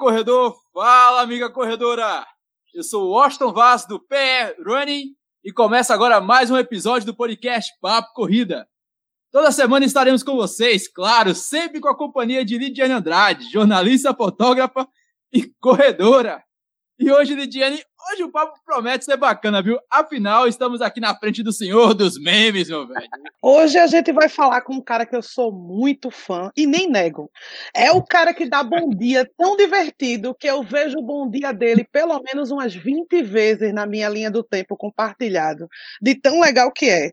Corredor! Fala, amiga corredora! Eu sou o Washington Vaz do PE Running e começa agora mais um episódio do podcast Papo Corrida. Toda semana estaremos com vocês, claro, sempre com a companhia de Lidiane Andrade, jornalista, fotógrafa e corredora. E hoje, Lidiane, hoje o papo promete ser bacana, viu? Afinal, estamos aqui na frente do senhor dos memes, meu velho. Hoje a gente vai falar com um cara que eu sou muito fã e nem nego. É o cara que dá bom dia tão divertido que eu vejo o bom dia dele pelo menos umas 20 vezes na minha linha do tempo compartilhado, de tão legal que é.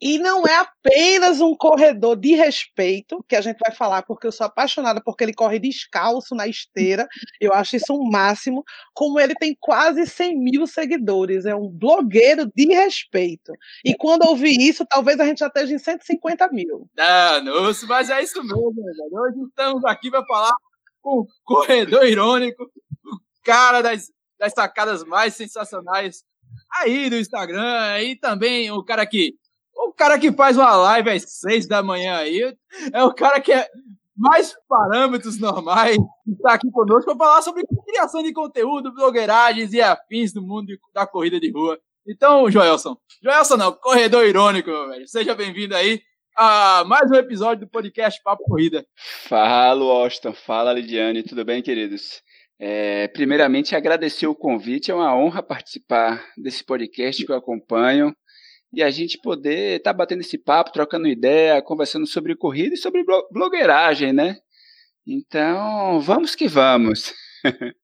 E não é apenas um corredor de respeito, que a gente vai falar, porque eu sou apaixonada porque ele corre descalço na esteira, eu acho isso um máximo, como ele tem quase 100 mil seguidores, é um blogueiro de respeito. E quando ouvir isso, talvez a gente já esteja em 150 mil. Danos, mas é isso mesmo. Hoje estamos aqui para falar com o corredor irônico, o cara das, das sacadas mais sensacionais aí do Instagram, e também o cara que o cara que faz uma live às seis da manhã aí é o cara que é mais parâmetros normais está aqui conosco para falar sobre criação de conteúdo, blogueiragens e afins do mundo da corrida de rua. Então, Joelson, Joelson não, corredor irônico, meu velho. Seja bem-vindo aí a mais um episódio do podcast Papo Corrida. Fala, Austin. Fala, Lidiane. Tudo bem, queridos? É, primeiramente, agradecer o convite. É uma honra participar desse podcast que eu acompanho e a gente poder estar tá batendo esse papo, trocando ideia, conversando sobre corrida e sobre blogueiragem, né? Então, vamos que vamos.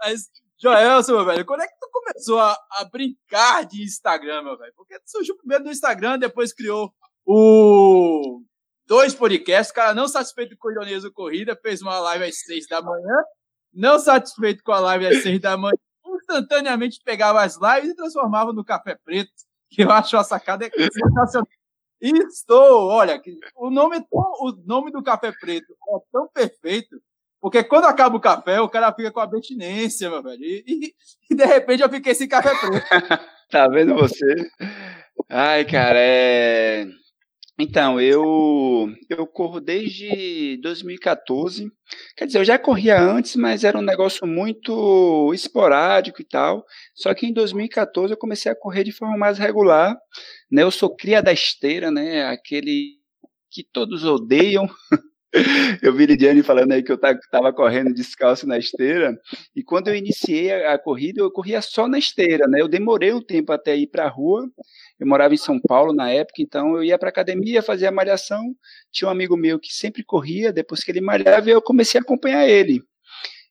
Mas, Joelson, meu velho, quando é que tu começou a, a brincar de Instagram, meu velho? Porque tu surgiu primeiro no Instagram, depois criou o dois podcasts. O cara não satisfeito com o Ironesa Corrida, fez uma live às seis da manhã. Não satisfeito com a live às seis da manhã, instantaneamente pegava as lives e transformava no café preto, que eu acho a sacada sensacional. Estou, olha, o nome, o nome do café preto é tão perfeito, porque quando acaba o café, o cara fica com abstinência, meu velho. E, e, e de repente eu fiquei sem café preto. tá vendo você? Ai, cara, é. Então, eu, eu corro desde 2014. Quer dizer, eu já corria antes, mas era um negócio muito esporádico e tal. Só que em 2014 eu comecei a correr de forma mais regular. Né? Eu sou cria da esteira, né? aquele que todos odeiam. eu vi Lidiane falando aí que eu estava correndo descalço na esteira, e quando eu iniciei a, a, corrida, eu corria só na esteira, né? Eu demorei um tempo até ir para a rua. Eu morava em São Paulo na época, então eu ia para academia, fazia malhação. Tinha um amigo meu que sempre corria, depois que ele malhava, eu comecei a acompanhar ele.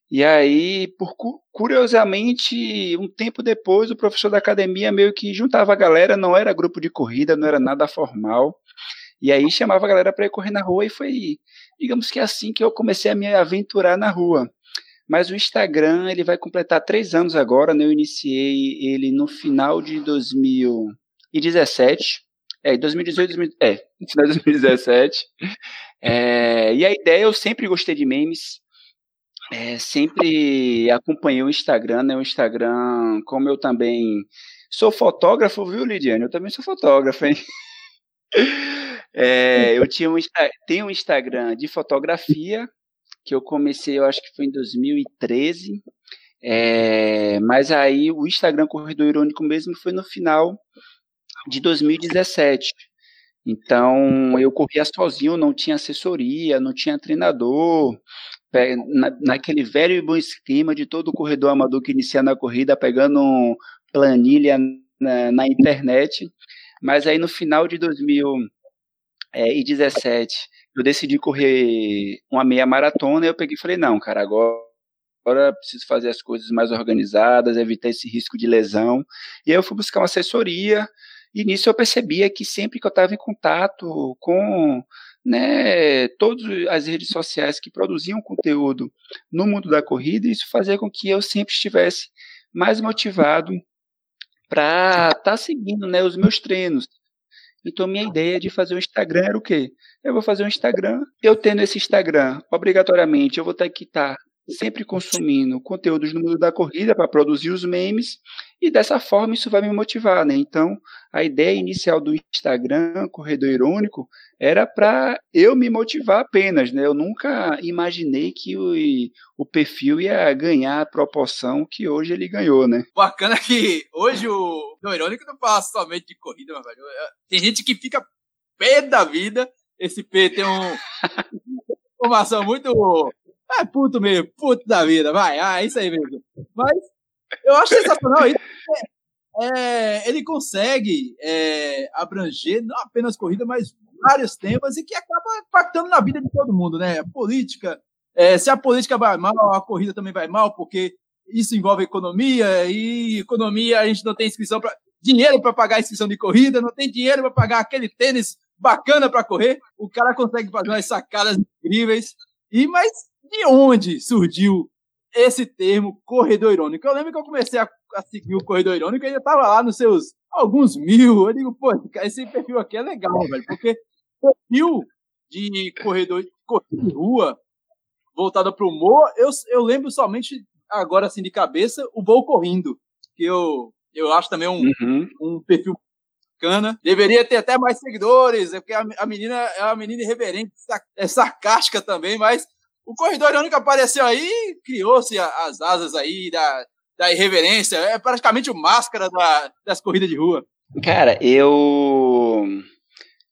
E aí, por curiosamente, um tempo depois, o professor da academia meio que juntava a galera, não era grupo de corrida, não era nada formal. E aí chamava a galera para ir correr na rua e foi, digamos que é assim que eu comecei a me aventurar na rua. Mas o Instagram, ele vai completar três anos agora, né? Eu iniciei ele no final de 2017. É, 2018, 2000, é, final de 2017. É, e a ideia, eu sempre gostei de memes. É, sempre acompanhei o Instagram, né? O Instagram, como eu também sou fotógrafo, viu, Lidiane? Eu também sou fotógrafo, hein? É, eu tinha um, tenho um Instagram de fotografia, que eu comecei, eu acho que foi em 2013. É, mas aí o Instagram Corredor Irônico mesmo foi no final de 2017. Então eu corria sozinho, não tinha assessoria, não tinha treinador. Na, naquele velho e bom esquema de todo corredor amador que inicia na corrida, pegando planilha na, na internet. Mas aí no final de 2000 é, e 17, eu decidi correr uma meia maratona eu peguei e falei, não, cara, agora, agora preciso fazer as coisas mais organizadas, evitar esse risco de lesão. E aí eu fui buscar uma assessoria e nisso eu percebia que sempre que eu estava em contato com né, todas as redes sociais que produziam conteúdo no mundo da corrida, isso fazia com que eu sempre estivesse mais motivado para estar tá seguindo né, os meus treinos. Então, minha ideia de fazer um Instagram era o quê? Eu vou fazer um Instagram, eu tendo esse Instagram, obrigatoriamente, eu vou ter que estar sempre consumindo conteúdos no mundo da corrida para produzir os memes e dessa forma isso vai me motivar, né? Então, a ideia inicial do Instagram, Corredor Irônico, era para eu me motivar apenas, né? Eu nunca imaginei que o, o perfil ia ganhar a proporção que hoje ele ganhou, né? Bacana que hoje o Corredor Irônico não fala somente de corrida, meu velho. Tem gente que fica pé da vida. Esse P tem um informação muito é puto mesmo, puto da vida, vai, ah, é isso aí mesmo. Mas eu acho sensacional isso. É, ele consegue é, abranger não apenas corrida, mas vários temas e que acaba impactando na vida de todo mundo, né? política, é, se a política vai mal, a corrida também vai mal, porque isso envolve economia e economia a gente não tem inscrição para dinheiro para pagar a inscrição de corrida, não tem dinheiro para pagar aquele tênis bacana para correr. O cara consegue fazer umas sacadas incríveis. E mas de onde surgiu esse termo corredor irônico. Eu lembro que eu comecei a, a seguir o corredor irônico e ele estava lá nos seus alguns mil. Eu digo, pô, esse perfil aqui é legal, velho, porque perfil de corredor corredor de rua voltado para o humor, eu, eu lembro somente agora assim de cabeça o Voo Correndo, que eu, eu acho também um, uhum. um perfil bacana. Deveria ter até mais seguidores, é porque a, a menina é uma menina irreverente, é sarcástica também, mas o corredor irônico apareceu aí, criou-se as asas aí da, da irreverência. É praticamente o máscara da, das corridas de rua. Cara, eu.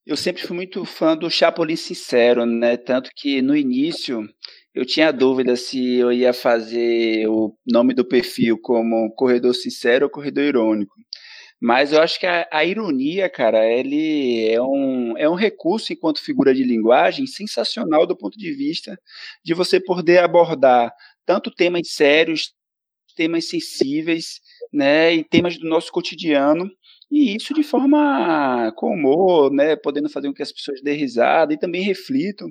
Eu sempre fui muito fã do Chapolin Sincero, né? Tanto que no início eu tinha dúvida se eu ia fazer o nome do perfil como Corredor Sincero ou Corredor Irônico. Mas eu acho que a, a, ironia, cara, ele é um, é um recurso enquanto figura de linguagem sensacional do ponto de vista de você poder abordar tanto temas sérios, temas sensíveis, né, e temas do nosso cotidiano, e isso de forma com humor, né, podendo fazer com que as pessoas dêem risada e também reflitam.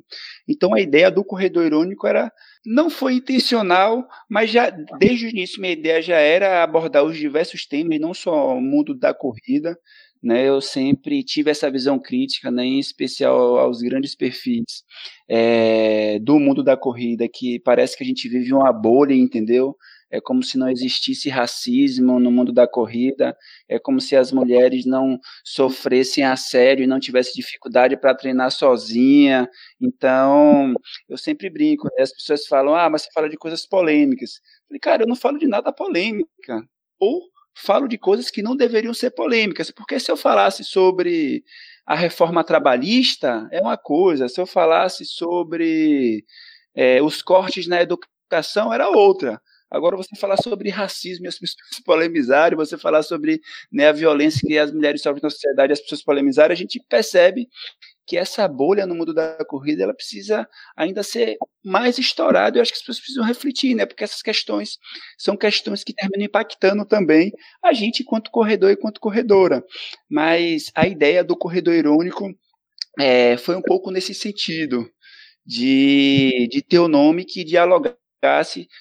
Então a ideia do corredor irônico era não foi intencional, mas já desde o início minha ideia já era abordar os diversos temas, não só o mundo da corrida. Né, eu sempre tive essa visão crítica, né, em especial aos grandes perfis é, do mundo da corrida, que parece que a gente vive uma bolha, entendeu? É como se não existisse racismo no mundo da corrida, é como se as mulheres não sofressem assédio e não tivessem dificuldade para treinar sozinha. Então, eu sempre brinco, né? as pessoas falam, ah, mas você fala de coisas polêmicas. Eu falei, cara, eu não falo de nada polêmica. Ou falo de coisas que não deveriam ser polêmicas, porque se eu falasse sobre a reforma trabalhista, é uma coisa, se eu falasse sobre é, os cortes na educação, era outra. Agora, você falar sobre racismo e as pessoas polemizarem, você falar sobre né, a violência que as mulheres sofrem na sociedade e as pessoas polemizarem, a gente percebe que essa bolha no mundo da corrida ela precisa ainda ser mais estourada. Eu acho que as pessoas precisam refletir, né? Porque essas questões são questões que terminam impactando também a gente enquanto corredor e enquanto corredora. Mas a ideia do corredor irônico é, foi um pouco nesse sentido de, de ter o um nome que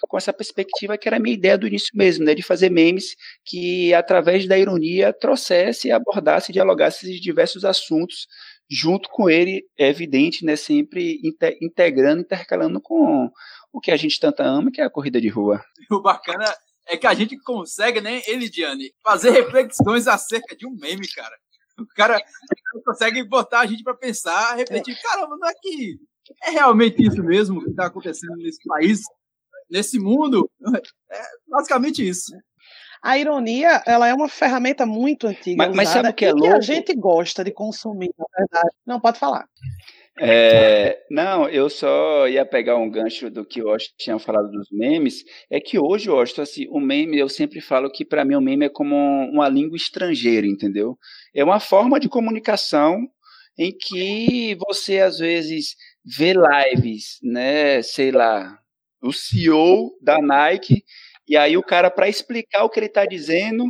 com essa perspectiva que era a minha ideia do início mesmo, né, de fazer memes que, através da ironia, trouxesse, abordasse, dialogasse diversos assuntos, junto com ele, é evidente, né, sempre integrando, intercalando com o que a gente tanto ama, que é a corrida de rua. O bacana é que a gente consegue, né, Elidiane, fazer reflexões acerca de um meme, cara. O cara consegue botar a gente para pensar, refletir, caramba, não é que é realmente isso mesmo que está acontecendo nesse país? Nesse mundo, é basicamente isso. A ironia, ela é uma ferramenta muito antiga. Mas, mas sabe o que é louco? Que a gente gosta de consumir, na verdade. Não, pode falar. É, não, eu só ia pegar um gancho do que o Washington tinha falado dos memes. É que hoje, Washington, assim, o meme, eu sempre falo que para mim o meme é como uma língua estrangeira, entendeu? É uma forma de comunicação em que você às vezes vê lives, né, sei lá, o CEO da Nike, e aí o cara, para explicar o que ele está dizendo,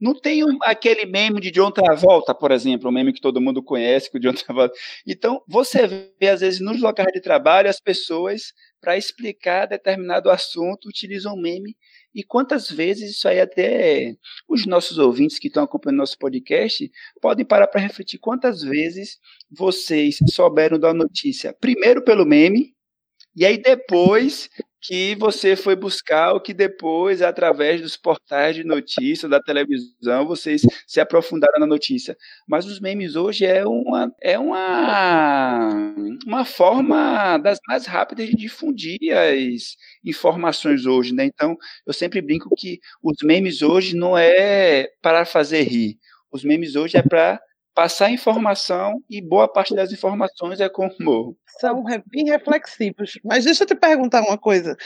não tem um, aquele meme de John Travolta, por exemplo, um meme que todo mundo conhece, com o John Travolta. Então, você vê, às vezes, nos locais de trabalho, as pessoas, para explicar determinado assunto, utilizam meme. E quantas vezes isso aí até os nossos ouvintes que estão acompanhando nosso podcast podem parar para refletir quantas vezes vocês souberam da notícia primeiro pelo meme e aí depois que você foi buscar o que depois, através dos portais de notícia, da televisão, vocês se aprofundaram na notícia. Mas os memes hoje é uma, é uma, uma forma das mais rápidas de difundir as informações hoje, né? Então, eu sempre brinco que os memes hoje não é para fazer rir. Os memes hoje é para passar informação e boa parte das informações é com humor. São bem reflexivos. Mas deixa eu te perguntar uma coisa.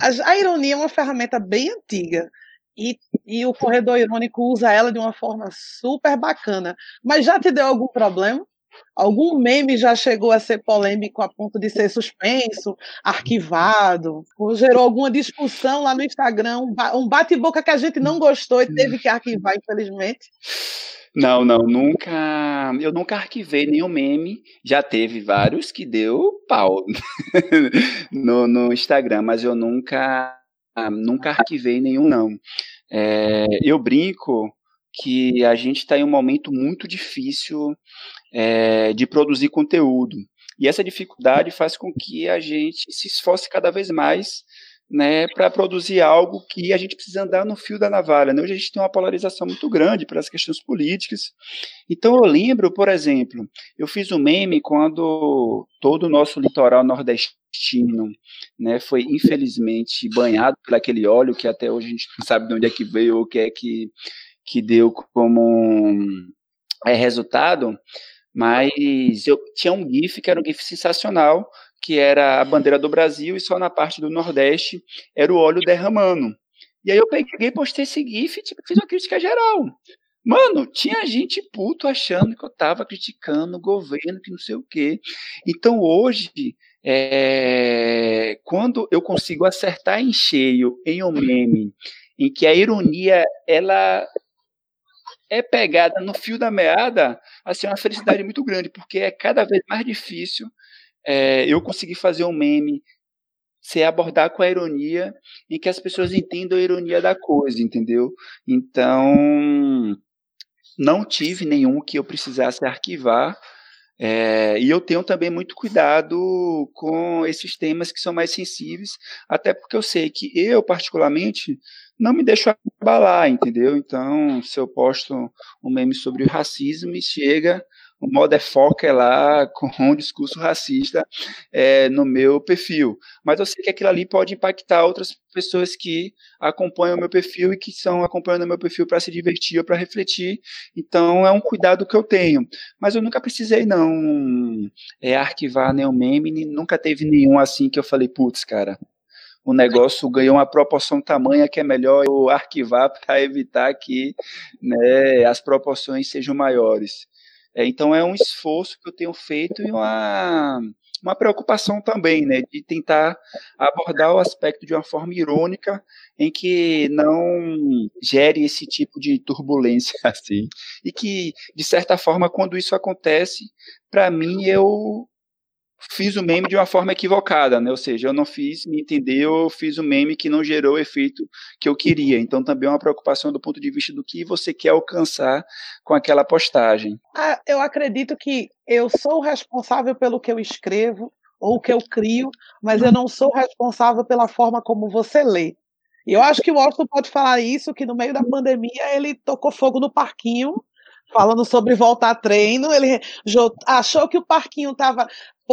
A, ironia é uma ferramenta bem antiga. E, e o corredor irônico usa ela de uma forma super bacana. Mas já te deu algum problema? Algum meme já chegou a ser polêmico a ponto de ser suspenso, arquivado? Ou gerou alguma discussão lá no Instagram? Um bate-boca que a gente não gostou e teve que arquivar, infelizmente? Não, não, nunca. Eu nunca arquivei nenhum meme. Já teve vários que deu pau no, no Instagram, mas eu nunca, nunca arquivei nenhum, não. É, eu brinco que a gente está em um momento muito difícil é, de produzir conteúdo. E essa dificuldade faz com que a gente se esforce cada vez mais né, para produzir algo que a gente precisa andar no fio da navalha. Né? Hoje a gente tem uma polarização muito grande para as questões políticas. Então eu lembro, por exemplo, eu fiz um meme quando todo o nosso litoral nordestino né, foi infelizmente banhado por aquele óleo que até hoje a gente não sabe de onde é que veio ou o que é que, que deu como é, resultado. Mas eu tinha um GIF que era um GIF sensacional, que era a bandeira do Brasil, e só na parte do Nordeste era o óleo derramando. E aí eu peguei postei esse GIF e fiz uma crítica geral. Mano, tinha gente puto achando que eu tava criticando o governo, que não sei o quê. Então hoje, é, quando eu consigo acertar em cheio em um meme, em que a ironia ela é pegada no fio da meada, assim, é uma felicidade muito grande, porque é cada vez mais difícil é, eu consegui fazer um meme se abordar com a ironia em que as pessoas entendam a ironia da coisa, entendeu? Então, não tive nenhum que eu precisasse arquivar. É, e eu tenho também muito cuidado com esses temas que são mais sensíveis, até porque eu sei que eu, particularmente, não me deixo abalar, entendeu? Então, se eu posto um meme sobre o racismo, e chega o motherfucker lá com um discurso racista é, no meu perfil. Mas eu sei que aquilo ali pode impactar outras pessoas que acompanham o meu perfil e que estão acompanhando o meu perfil para se divertir ou para refletir. Então é um cuidado que eu tenho. Mas eu nunca precisei não é, arquivar nenhum meme, nunca teve nenhum assim que eu falei, putz, cara, o negócio ganhou uma proporção tamanha que é melhor eu arquivar para evitar que né, as proporções sejam maiores. É, então é um esforço que eu tenho feito e uma, uma preocupação também, né, de tentar abordar o aspecto de uma forma irônica em que não gere esse tipo de turbulência assim, e que de certa forma quando isso acontece, para mim eu fiz o meme de uma forma equivocada, né? Ou seja, eu não fiz me entender, eu fiz o meme que não gerou o efeito que eu queria. Então também é uma preocupação do ponto de vista do que você quer alcançar com aquela postagem. Ah, eu acredito que eu sou responsável pelo que eu escrevo ou o que eu crio, mas eu não sou responsável pela forma como você lê. E eu acho que o Washington pode falar isso, que no meio da pandemia ele tocou fogo no parquinho falando sobre voltar a treino, ele achou que o parquinho estava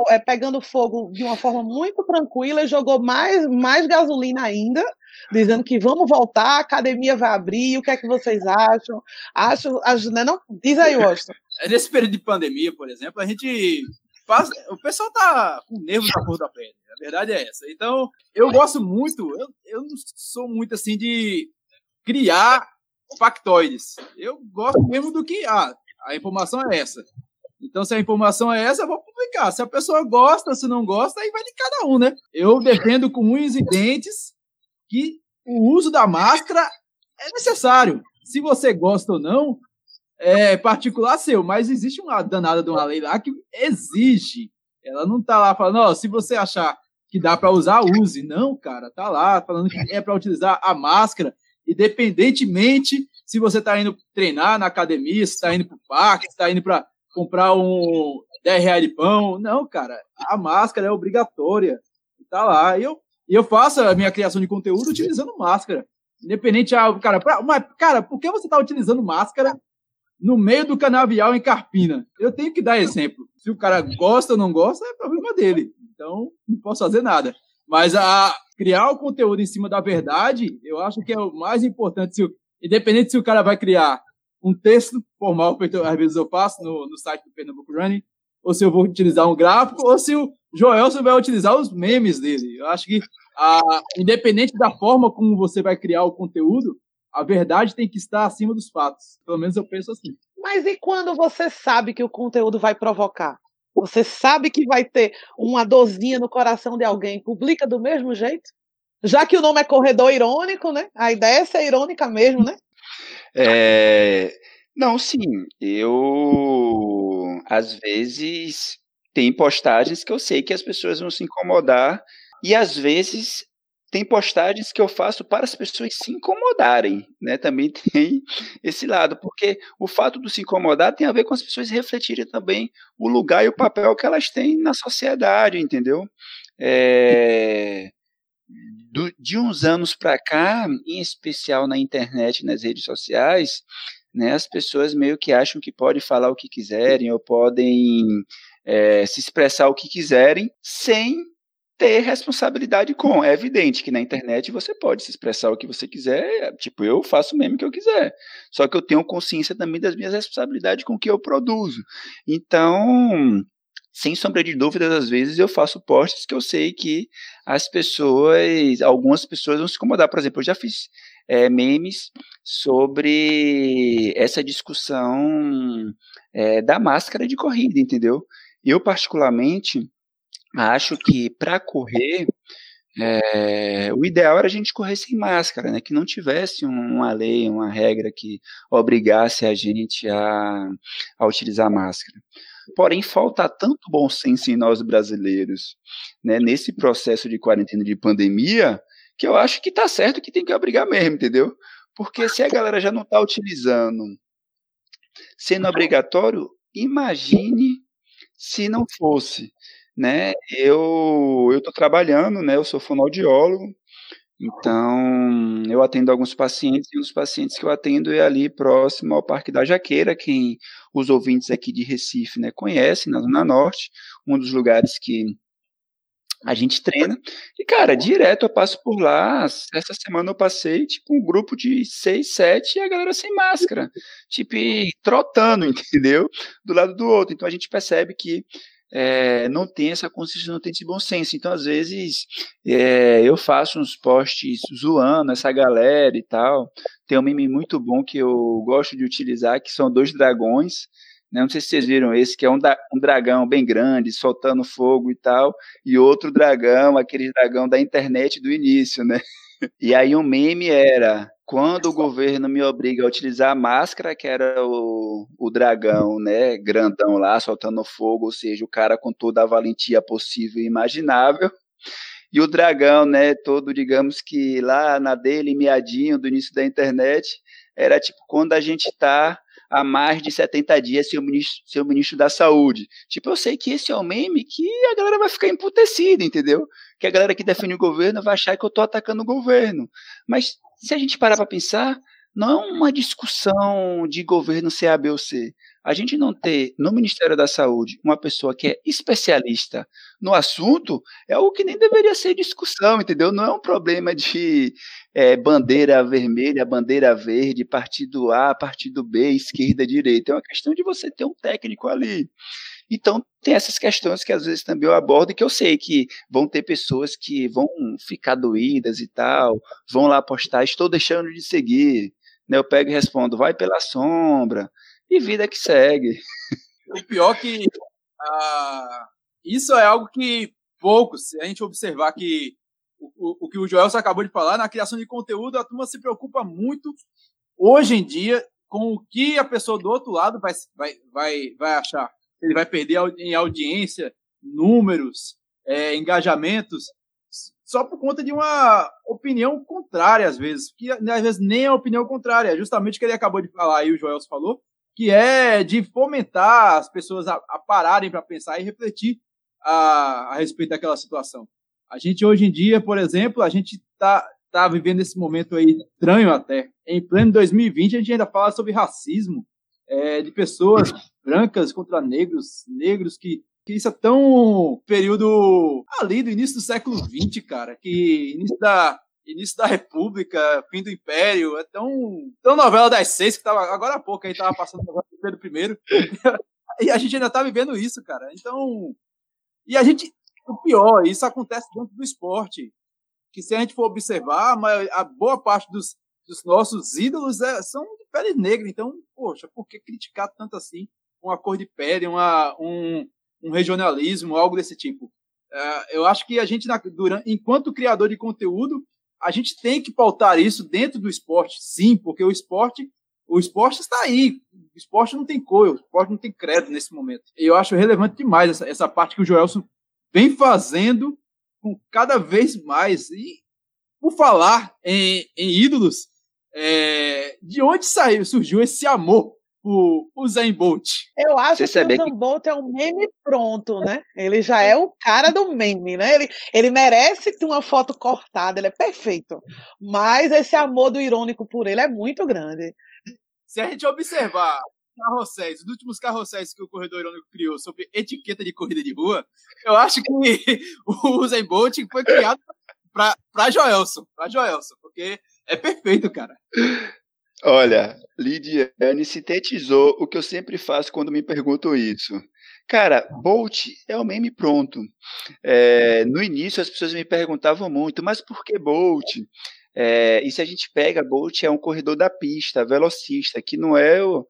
é, pegando fogo de uma forma muito tranquila e jogou mais, mais gasolina ainda, dizendo que vamos voltar, a academia vai abrir, o que é que vocês acham? Acho, acho né, não? Diz aí, Washington. É, nesse período de pandemia, por exemplo, a gente faz, o pessoal tá com nervos na cor da pele, a verdade é essa. Então, eu gosto muito, eu, eu não sou muito assim de criar factoides. Eu gosto mesmo do que, ah, a informação é essa. Então, se a informação é essa, eu vou publicar. Se a pessoa gosta, se não gosta, aí vai de cada um, né? Eu defendo com unhas e dentes que o uso da máscara é necessário. Se você gosta ou não, é particular seu, mas existe uma danada de uma lei lá que exige. Ela não tá lá falando, ó, se você achar que dá para usar, use. Não, cara, tá lá falando que é para utilizar a máscara, independentemente se você tá indo treinar na academia, se está indo para o parque, se está indo para comprar um 10 reais de pão. Não, cara, a máscara é obrigatória. Tá lá. E eu E eu faço a minha criação de conteúdo utilizando máscara. Independente, ah, cara, pra, mas, cara, por que você está utilizando máscara no meio do canavial em Carpina? Eu tenho que dar exemplo. Se o cara gosta ou não gosta, é problema dele. Então, não posso fazer nada. Mas a criar o conteúdo em cima da verdade, eu acho que é o mais importante. Se, independente se o cara vai criar um texto formal, às vezes eu faço no, no site do Pernambuco Running, ou se eu vou utilizar um gráfico, ou se o Joelson vai utilizar os memes dele. Eu acho que, independente da forma como você vai criar o conteúdo, a verdade tem que estar acima dos fatos. Pelo menos eu penso assim. Mas e quando você sabe que o conteúdo vai provocar? Você sabe que vai ter uma dorzinha no coração de alguém, publica do mesmo jeito? Já que o nome é corredor irônico, né? A ideia é ser irônica mesmo, né? É... Não, sim. Eu, às vezes, tem postagens que eu sei que as pessoas vão se incomodar, e às vezes tem postagens que eu faço para as pessoas se incomodarem, né? Também tem esse lado, porque o fato de se incomodar tem a ver com as pessoas refletirem também o lugar e o papel que elas têm na sociedade, entendeu? É, do, de uns anos para cá, em especial na internet, nas redes sociais, né, as pessoas meio que acham que podem falar o que quiserem ou podem é, se expressar o que quiserem sem ter responsabilidade com. É evidente que na internet você pode se expressar o que você quiser, tipo, eu faço o mesmo que eu quiser. Só que eu tenho consciência também das minhas responsabilidades com o que eu produzo. Então, sem sombra de dúvidas, às vezes eu faço posts que eu sei que as pessoas, algumas pessoas vão se incomodar. Por exemplo, eu já fiz é, memes sobre essa discussão é, da máscara de corrida, entendeu? Eu, particularmente, acho que para correr, é, o ideal era a gente correr sem máscara, né? Que não tivesse uma lei, uma regra que obrigasse a gente a, a utilizar máscara. Porém, falta tanto bom senso em nós brasileiros, né? Nesse processo de quarentena de pandemia, que eu acho que tá certo que tem que obrigar mesmo, entendeu? Porque se a galera já não está utilizando, sendo obrigatório, imagine se não fosse né? Eu eu tô trabalhando, né? Eu sou fonoaudiólogo, então eu atendo alguns pacientes e os pacientes que eu atendo é ali próximo ao Parque da Jaqueira, quem os ouvintes aqui de Recife, né, conhecem, na Zona Norte, um dos lugares que a gente treina. E, cara, direto eu passo por lá. Essa semana eu passei, tipo, um grupo de seis, sete e a galera sem máscara. Tipo, trotando, entendeu? Do lado do outro. Então a gente percebe que é, não tem essa consciência, não tem esse bom senso. Então, às vezes, é, eu faço uns posts zoando essa galera e tal. Tem um meme muito bom que eu gosto de utilizar, que são dois dragões. Né? Não sei se vocês viram esse, que é um, um dragão bem grande, soltando fogo e tal, e outro dragão, aquele dragão da internet do início, né? E aí um meme era quando o governo me obriga a utilizar a máscara, que era o, o dragão, né, grandão lá, soltando fogo, ou seja, o cara com toda a valentia possível e imaginável, e o dragão, né, todo, digamos que lá na dele, miadinho, do início da internet, era tipo quando a gente tá há mais de 70 dias ser o ministro, ser o ministro da saúde. Tipo, eu sei que esse é o meme que a galera vai ficar emputecida, entendeu? Que a galera que defende o governo vai achar que eu tô atacando o governo. Mas se a gente parar para pensar, não é uma discussão de governo ser A, B ou C. A gente não ter no Ministério da Saúde uma pessoa que é especialista no assunto é algo que nem deveria ser discussão, entendeu? Não é um problema de é, bandeira vermelha, bandeira verde, partido A, partido B, esquerda, direita. É uma questão de você ter um técnico ali. Então, tem essas questões que às vezes também eu abordo e que eu sei que vão ter pessoas que vão ficar doídas e tal, vão lá postar, estou deixando de seguir. Né? Eu pego e respondo, vai pela sombra, e vida que segue. O pior que uh, isso é algo que poucos, se a gente observar que o, o, que o Joel acabou de falar, na criação de conteúdo, a turma se preocupa muito hoje em dia com o que a pessoa do outro lado vai, vai, vai, vai achar ele vai perder em audiência, números, é, engajamentos, só por conta de uma opinião contrária, às vezes, que às vezes nem é opinião contrária, é justamente o que ele acabou de falar e o Joel falou, que é de fomentar as pessoas a, a pararem para pensar e refletir a, a respeito daquela situação. A gente hoje em dia, por exemplo, a gente está tá vivendo esse momento aí estranho até. Em pleno 2020, a gente ainda fala sobre racismo é, de pessoas brancas contra negros, negros que, que isso é tão período ali do início do século XX, cara, que início da início da República, fim do Império, é tão, tão novela das seis que tava agora há pouco aí tava passando o Pedro I. e a gente ainda tá vivendo isso, cara. Então, e a gente o pior, isso acontece dentro do esporte. Que se a gente for observar, a, boa parte dos, dos nossos ídolos é, são de pele negra. Então, poxa, por que criticar tanto assim uma cor de pele, uma, um, um regionalismo, algo desse tipo? É, eu acho que a gente, durante, enquanto criador de conteúdo, a gente tem que pautar isso dentro do esporte, sim, porque o esporte, o esporte está aí. O esporte não tem cor, o esporte não tem credo nesse momento. E eu acho relevante demais essa, essa parte que o Joelson vem fazendo com cada vez mais. E por falar em, em ídolos, é, de onde saiu, surgiu esse amor por, por Zen Bolt? Eu acho que o Zen que... Bolt é um meme pronto, né? Ele já é o cara do meme, né? Ele, ele merece ter uma foto cortada, ele é perfeito. Mas esse amor do irônico por ele é muito grande. Se a gente observar carrosséis, os últimos carrosséis que o Corredor Irônico criou sobre etiqueta de corrida de rua, eu acho que o Usain Bolt foi criado para Joelson, para Joelson, porque é perfeito, cara. Olha, Lidiane sintetizou o que eu sempre faço quando me perguntam isso. Cara, Bolt é o meme pronto. É, no início as pessoas me perguntavam muito, mas por que Bolt? É, e se a gente pega, Bolt é um corredor da pista, velocista, que não é o,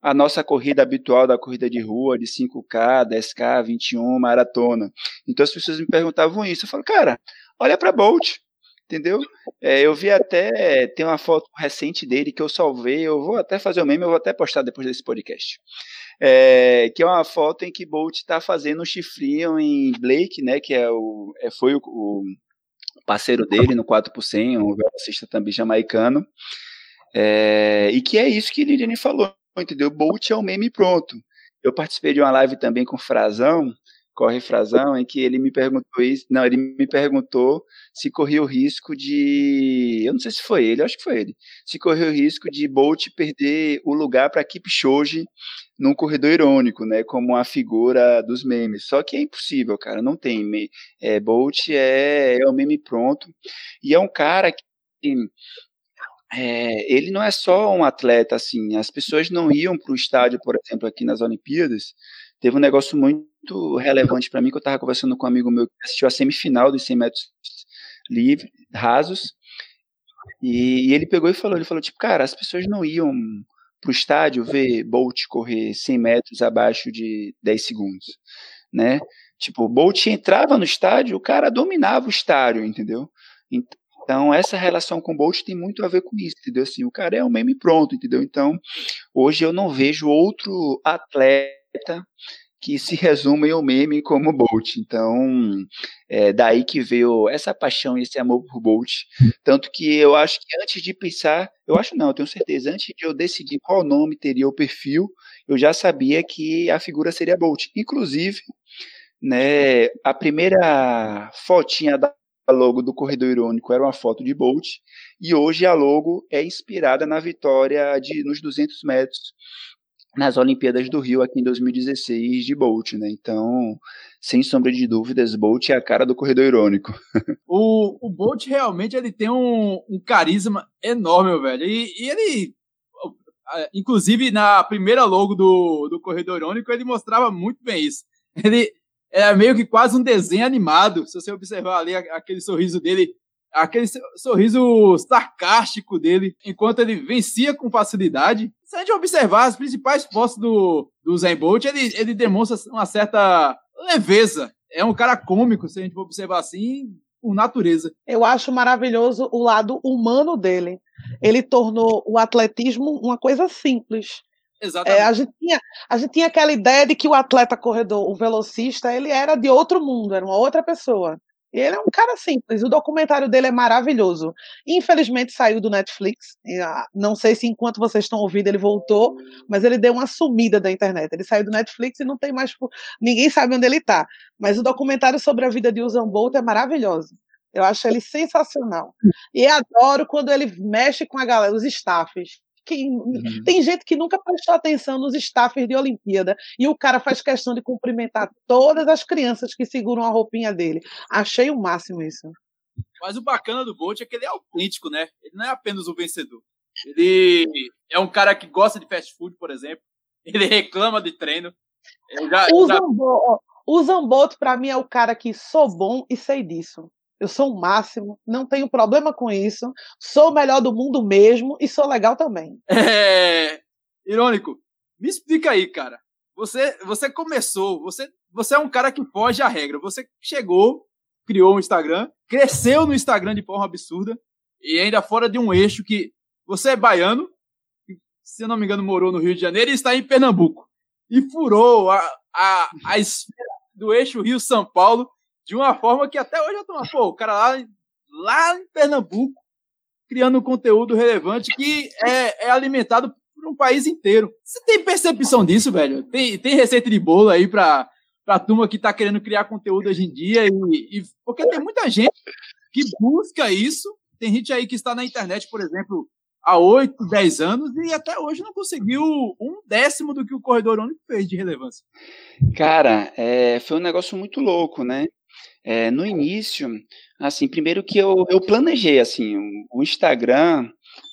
a nossa corrida habitual da corrida de rua, de 5K, 10K, 21, maratona. Então as pessoas me perguntavam isso. Eu falo, cara, olha para Bolt, entendeu? É, eu vi até, tem uma foto recente dele que eu salvei, eu vou até fazer o meme, eu vou até postar depois desse podcast. É, que é uma foto em que Bolt está fazendo um chifrinho em Blake, né, que é o, é, foi o, o parceiro dele no 4 por 100, um velocista também jamaicano, é, e que é isso que Liliane falou, entendeu? Bolt é o meme pronto. Eu participei de uma live também com o Frazão, Corre Frazão, em que ele me perguntou isso. Não, ele me perguntou se corria o risco de. Eu não sei se foi ele, acho que foi ele. Se corria o risco de Bolt perder o lugar para Kipchoge num corredor irônico, né? Como a figura dos memes. Só que é impossível, cara. Não tem. É, Bolt é, é o meme pronto. E é um cara que é, ele não é só um atleta, assim, as pessoas não iam para o estádio, por exemplo, aqui nas Olimpíadas, teve um negócio muito relevante para mim, que eu estava conversando com um amigo meu que assistiu a semifinal dos 100 metros livre, rasos, e, e, ele pegou e falou, ele falou, tipo, cara, as pessoas não iam para o estádio ver Bolt correr 100 metros abaixo de 10 segundos, né? Tipo, Bolt entrava no estádio, o cara dominava o estádio, entendeu? Então, essa relação com Bolt tem muito a ver com isso, entendeu? Assim, o cara é um meme pronto, entendeu? Então, hoje eu não vejo outro atleta que se resume em um meme como Bolt. Então, é daí que veio essa paixão e esse amor por Bolt. Tanto que eu acho que antes de pensar, eu acho não, eu tenho certeza, antes de eu decidir qual nome teria o perfil, eu já sabia que a figura seria Bolt. Inclusive, né, a primeira fotinha da logo do Corredor Irônico era uma foto de Bolt, e hoje a logo é inspirada na vitória de, nos 200 metros nas Olimpíadas do Rio aqui em 2016 de Bolt, né? Então, sem sombra de dúvidas, Bolt é a cara do corredor irônico. o, o Bolt realmente ele tem um, um carisma enorme, velho. E, e, ele, inclusive na primeira logo do, do corredor irônico, ele mostrava muito bem isso. Ele, é meio que quase um desenho animado. Se você observar ali aquele sorriso dele, aquele sorriso sarcástico dele, enquanto ele vencia com facilidade. Se a gente observar as principais postos do, do Zen Bolt, ele, ele demonstra uma certa leveza. É um cara cômico, se a gente for observar assim, por natureza. Eu acho maravilhoso o lado humano dele. Ele tornou o atletismo uma coisa simples. Exatamente. É, a, gente tinha, a gente tinha aquela ideia de que o atleta corredor, o velocista, ele era de outro mundo, era uma outra pessoa. Ele é um cara simples. O documentário dele é maravilhoso. Infelizmente saiu do Netflix. Ah, não sei se enquanto vocês estão ouvindo ele voltou, mas ele deu uma sumida da internet. Ele saiu do Netflix e não tem mais. Ninguém sabe onde ele está. Mas o documentário sobre a vida de Usain Bolt é maravilhoso. Eu acho ele sensacional. E adoro quando ele mexe com a galera, os staffs. Que, uhum. Tem gente que nunca prestou atenção nos staffers de Olimpíada e o cara faz questão de cumprimentar todas as crianças que seguram a roupinha dele. Achei o máximo isso. Mas o bacana do Bolt é que ele é autêntico, né? Ele não é apenas um vencedor. Ele é um cara que gosta de fast food, por exemplo. Ele reclama de treino. Já, o, já... O Zamboto, para mim, é o cara que sou bom e sei disso eu sou o máximo, não tenho problema com isso, sou o melhor do mundo mesmo e sou legal também. É. Irônico. Me explica aí, cara. Você, você começou, você, você é um cara que foge à regra. Você chegou, criou um Instagram, cresceu no Instagram de forma absurda e ainda fora de um eixo que você é baiano, se não me engano, morou no Rio de Janeiro e está em Pernambuco. E furou a, a, a esfera do eixo Rio-São Paulo de uma forma que até hoje eu tô, pô, o cara lá, lá em Pernambuco, criando um conteúdo relevante que é, é alimentado por um país inteiro. Você tem percepção disso, velho? Tem, tem receita de bolo aí pra, pra turma que tá querendo criar conteúdo hoje em dia? E, e, porque tem muita gente que busca isso. Tem gente aí que está na internet, por exemplo, há 8, 10 anos e até hoje não conseguiu um décimo do que o Corredor Único fez de relevância. Cara, é, foi um negócio muito louco, né? É, no início, assim, primeiro que eu, eu planejei, assim, o Instagram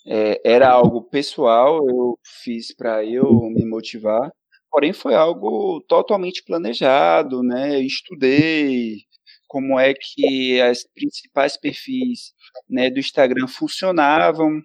é, era algo pessoal, eu fiz para eu me motivar, porém foi algo totalmente planejado, né? estudei como é que as principais perfis né, do Instagram funcionavam,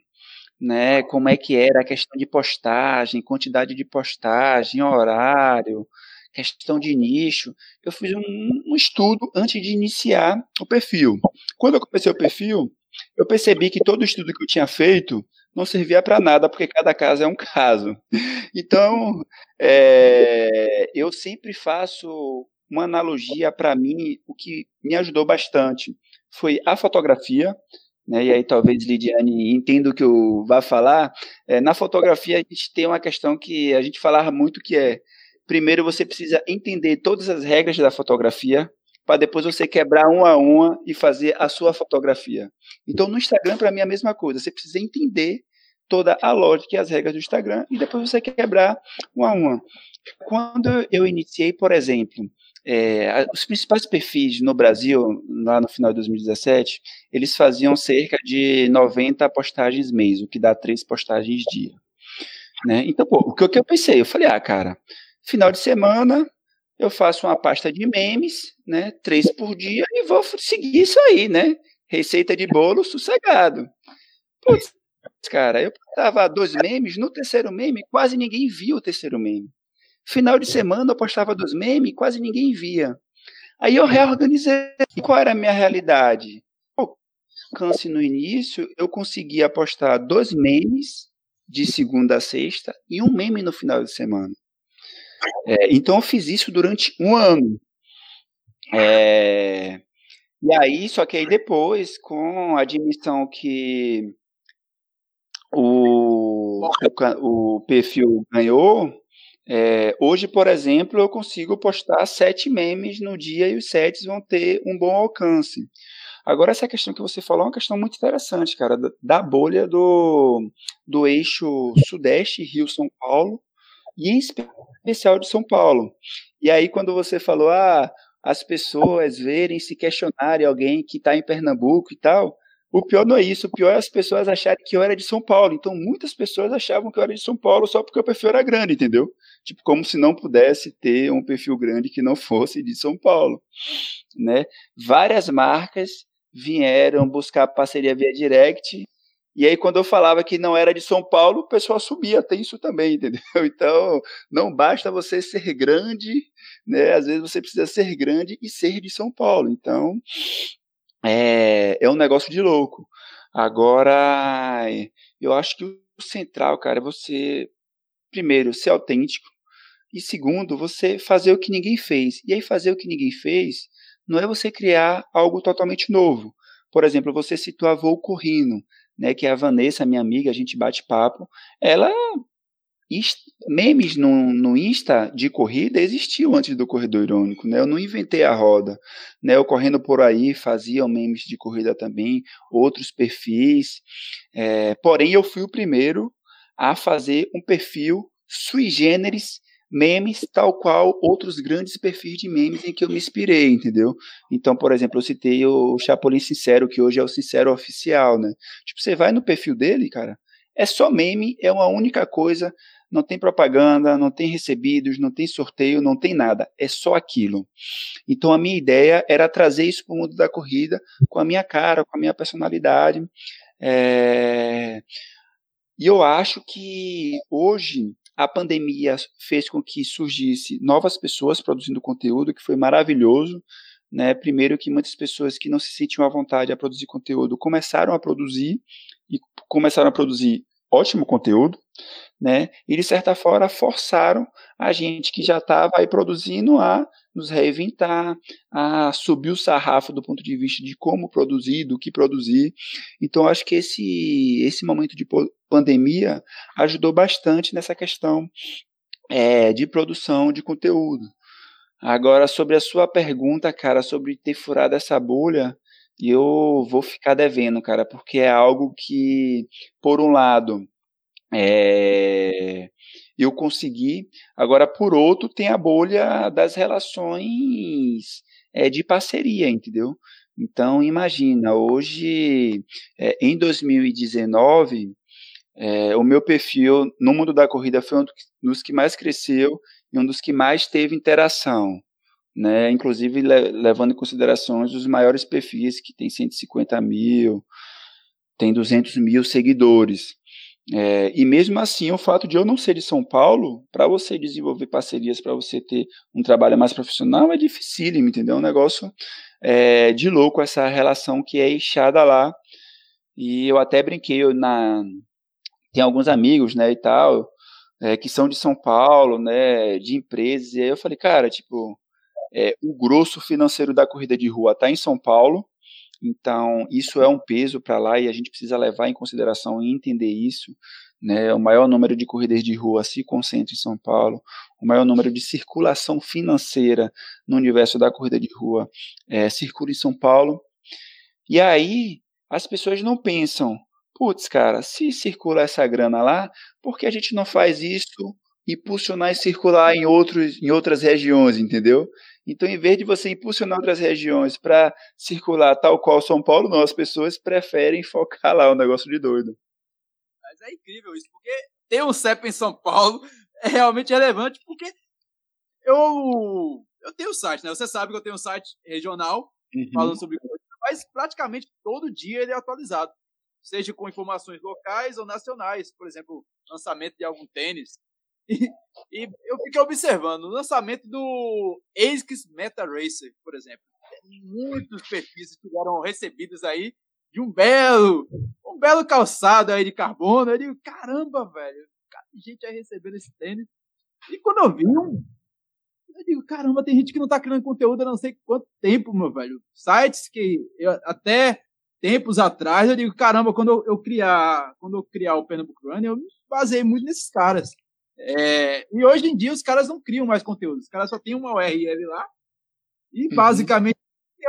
né? Como é que era a questão de postagem, quantidade de postagem, horário, questão de nicho. Eu fiz um, um estudo antes de iniciar o perfil. Quando eu comecei o perfil, eu percebi que todo o estudo que eu tinha feito não servia para nada, porque cada caso é um caso. Então, é, eu sempre faço uma analogia para mim, o que me ajudou bastante foi a fotografia, né, e aí talvez Lidiane entenda o que eu vá falar. É, na fotografia a gente tem uma questão que a gente falava muito que é primeiro você precisa entender todas as regras da fotografia, para depois você quebrar uma a uma e fazer a sua fotografia. Então, no Instagram, para mim, é a mesma coisa. Você precisa entender toda a lógica e as regras do Instagram e depois você quebrar uma a uma. Quando eu iniciei, por exemplo, é, os principais perfis no Brasil, lá no final de 2017, eles faziam cerca de 90 postagens mês, o que dá três postagens dia. Né? Então, pô, o que, eu pensei? Eu falei, ah, cara, Final de semana, eu faço uma pasta de memes, né? Três por dia, e vou seguir isso aí, né? Receita de bolo sossegado. Putz, cara, eu postava dois memes, no terceiro meme, quase ninguém via o terceiro meme. Final de semana eu postava dois memes, quase ninguém via. Aí eu reorganizei. Qual era a minha realidade? O alcance no início, eu conseguia postar dois memes de segunda a sexta e um meme no final de semana. É, então eu fiz isso durante um ano. É, e aí, só que aí depois, com a admissão que o, o, o perfil ganhou, é, hoje, por exemplo, eu consigo postar sete memes no dia e os sete vão ter um bom alcance. Agora, essa questão que você falou é uma questão muito interessante, cara, da bolha do, do eixo Sudeste, Rio-São Paulo, e em especial de São Paulo. E aí, quando você falou, ah, as pessoas verem, se questionarem alguém que está em Pernambuco e tal, o pior não é isso, o pior é as pessoas acharem que eu era de São Paulo. Então, muitas pessoas achavam que eu era de São Paulo só porque o perfil era grande, entendeu? Tipo, como se não pudesse ter um perfil grande que não fosse de São Paulo, né? Várias marcas vieram buscar parceria via direct e aí, quando eu falava que não era de São Paulo, o pessoal subia, tem isso também, entendeu? Então, não basta você ser grande, né? Às vezes você precisa ser grande e ser de São Paulo. Então, é, é um negócio de louco. Agora, eu acho que o central, cara, é você, primeiro, ser autêntico, e segundo, você fazer o que ninguém fez. E aí, fazer o que ninguém fez não é você criar algo totalmente novo. Por exemplo, você citou a Voo Corrino, né, que é a Vanessa, minha amiga, a gente bate papo. Ela memes no, no Insta de corrida existiam antes do Corredor Irônico, né? Eu não inventei a roda, né? Eu correndo por aí fazia memes de corrida também, outros perfis, é, porém eu fui o primeiro a fazer um perfil sui generis memes, tal qual outros grandes perfis de memes em que eu me inspirei, entendeu? Então, por exemplo, eu citei o Chapolin Sincero, que hoje é o Sincero Oficial, né? Tipo, você vai no perfil dele, cara, é só meme, é uma única coisa, não tem propaganda, não tem recebidos, não tem sorteio, não tem nada, é só aquilo. Então a minha ideia era trazer isso para o mundo da corrida com a minha cara, com a minha personalidade. É... E eu acho que hoje a pandemia fez com que surgisse novas pessoas produzindo conteúdo, que foi maravilhoso. Né? Primeiro que muitas pessoas que não se sentiam à vontade a produzir conteúdo começaram a produzir e começaram a produzir ótimo conteúdo, né? E de certa forma forçaram a gente que já estava aí produzindo a nos reinventar, a subir o sarrafo do ponto de vista de como produzir, do que produzir. Então acho que esse esse momento de pandemia ajudou bastante nessa questão é, de produção de conteúdo. Agora sobre a sua pergunta, cara, sobre ter furado essa bolha, eu vou ficar devendo, cara, porque é algo que, por um lado, é, eu consegui. Agora, por outro, tem a bolha das relações é, de parceria, entendeu? Então, imagina, hoje, é, em 2019, é, o meu perfil no mundo da corrida foi um dos que mais cresceu e um dos que mais teve interação né? Inclusive le levando em considerações os maiores perfis que tem 150 mil, tem 200 mil seguidores. É, e mesmo assim, o fato de eu não ser de São Paulo, para você desenvolver parcerias, para você ter um trabalho mais profissional, é dificílimo, entendeu? É um negócio é, de louco essa relação que é inchada lá. E eu até brinquei eu na. Tem alguns amigos, né, e tal, é, que são de São Paulo, né, de empresas, e aí eu falei, cara, tipo, é, o grosso financeiro da corrida de rua está em São Paulo, então isso é um peso para lá e a gente precisa levar em consideração e entender isso. Né? O maior número de corridas de rua se concentra em São Paulo, o maior número de circulação financeira no universo da corrida de rua é, circula em São Paulo. E aí as pessoas não pensam, putz, cara, se circula essa grana lá, por que a gente não faz isso impulsionar e circular em, outros, em outras regiões, entendeu? Então, em vez de você impulsionar outras regiões para circular tal qual São Paulo, não, as pessoas preferem focar lá, um negócio de doido. Mas é incrível isso, porque ter um CEP em São Paulo é realmente relevante, porque eu, eu tenho um site, né? Você sabe que eu tenho um site regional uhum. falando sobre mas praticamente todo dia ele é atualizado, seja com informações locais ou nacionais, por exemplo, lançamento de algum tênis, e, eu fiquei observando o lançamento do ASICS Meta Racer, por exemplo. Muitos perfis tiveram recebidos aí de um belo, um belo calçado aí de carbono. Eu digo, caramba, velho, gente aí recebendo esse tênis. E quando eu vi um, eu digo, caramba, tem gente que não tá criando conteúdo há não sei quanto tempo, meu velho. Sites que eu, até tempos atrás, eu digo, caramba, quando eu, eu criar, quando eu criar o Pernambuco Run, eu me basei muito nesses caras. É, e hoje em dia os caras não criam mais conteúdo, os caras só tem uma URL lá e uhum. basicamente,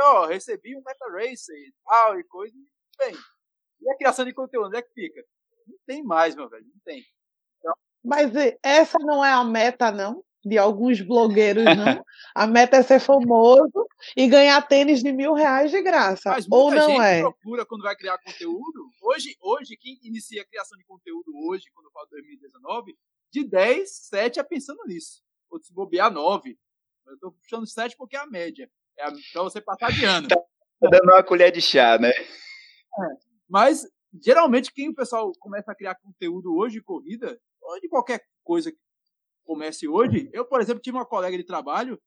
ó, recebi um meta race e tal e coisa, e bem. E a criação de conteúdo, onde é que fica? Não tem mais, meu velho, não tem. Então... Mas essa não é a meta, não? De alguns blogueiros, não? a meta é ser famoso e ganhar tênis de mil reais de graça. Mas ou não gente é? procura quando vai criar conteúdo. Hoje, hoje, quem inicia a criação de conteúdo hoje, quando eu falo 2019, de 10, 7 é pensando nisso. Ou se bobear 9. Eu estou puxando 7 porque é a média. É você passar de ano. Tá dando uma colher de chá, né? É. Mas, geralmente, quem o pessoal começa a criar conteúdo hoje de corrida, ou de qualquer coisa que comece hoje, eu, por exemplo, tive uma colega de trabalho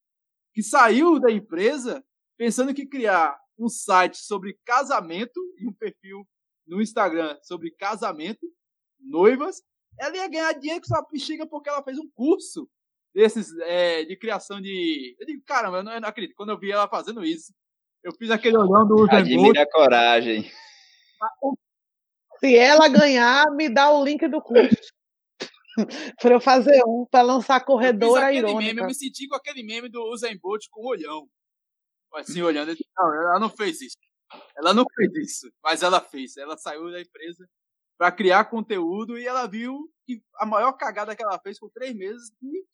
que saiu da empresa pensando que criar um site sobre casamento e um perfil no Instagram sobre casamento, noivas, ela ia ganhar dinheiro com sua bexiga porque ela fez um curso desses é, de criação de. Eu digo, caramba, eu não, eu não, acredito. Quando eu vi ela fazendo isso, Eu fiz aquele olhão do Usain Admira a coragem. Se ela ganhar, me dá o link do curso. para eu fazer um, para lançar corredora eu irônica. Meme, eu me senti com aquele meme do Usain Bolt com o olhão. Assim, olhando. Não, ela não fez isso. Ela não fez isso, mas ela fez. Ela saiu da empresa para criar conteúdo e ela viu que a maior cagada que ela fez por três meses e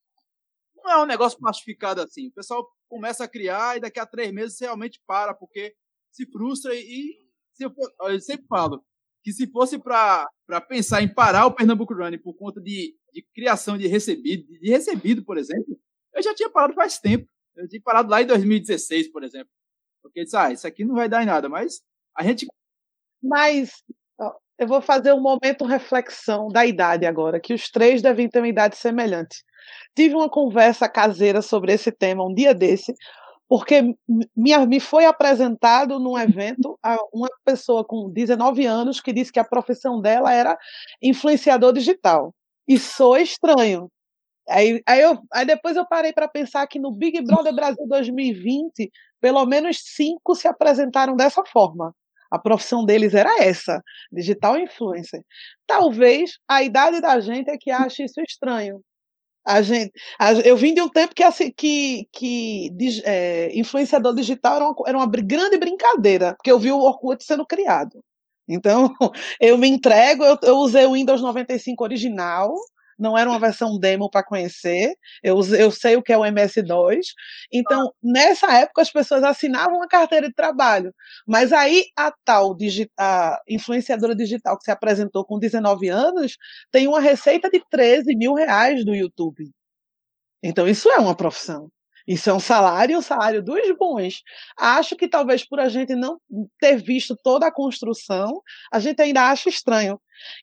não é um negócio plastificado assim. O pessoal começa a criar e daqui a três meses realmente para, porque se frustra e, se eu, eu sempre falo que se fosse para pensar em parar o Pernambuco Running por conta de, de criação de recebido, de recebido, por exemplo, eu já tinha parado faz tempo. Eu tinha parado lá em 2016, por exemplo. Porque disse, ah, isso aqui não vai dar em nada, mas a gente. Mas eu vou fazer um momento reflexão da idade agora, que os três devem ter uma idade semelhante. Tive uma conversa caseira sobre esse tema um dia desse, porque me, me foi apresentado num evento uma pessoa com 19 anos que disse que a profissão dela era influenciador digital. E sou estranho. Aí, aí, eu, aí depois eu parei para pensar que no Big Brother Brasil 2020, pelo menos cinco se apresentaram dessa forma. A profissão deles era essa, digital influencer. Talvez a idade da gente é que ache isso estranho. A gente, a, eu vim de um tempo que, assim, que, que é, influenciador digital era uma, era uma grande brincadeira, porque eu vi o Orkut sendo criado. Então, eu me entrego, eu, eu usei o Windows 95 original, não era uma versão demo para conhecer, eu, eu sei o que é o MS2. Então, nessa época, as pessoas assinavam a carteira de trabalho. Mas aí, a tal a influenciadora digital que se apresentou com 19 anos tem uma receita de 13 mil reais do YouTube. Então, isso é uma profissão. Isso é um salário, um salário dos bons. Acho que talvez por a gente não ter visto toda a construção, a gente ainda acha estranho.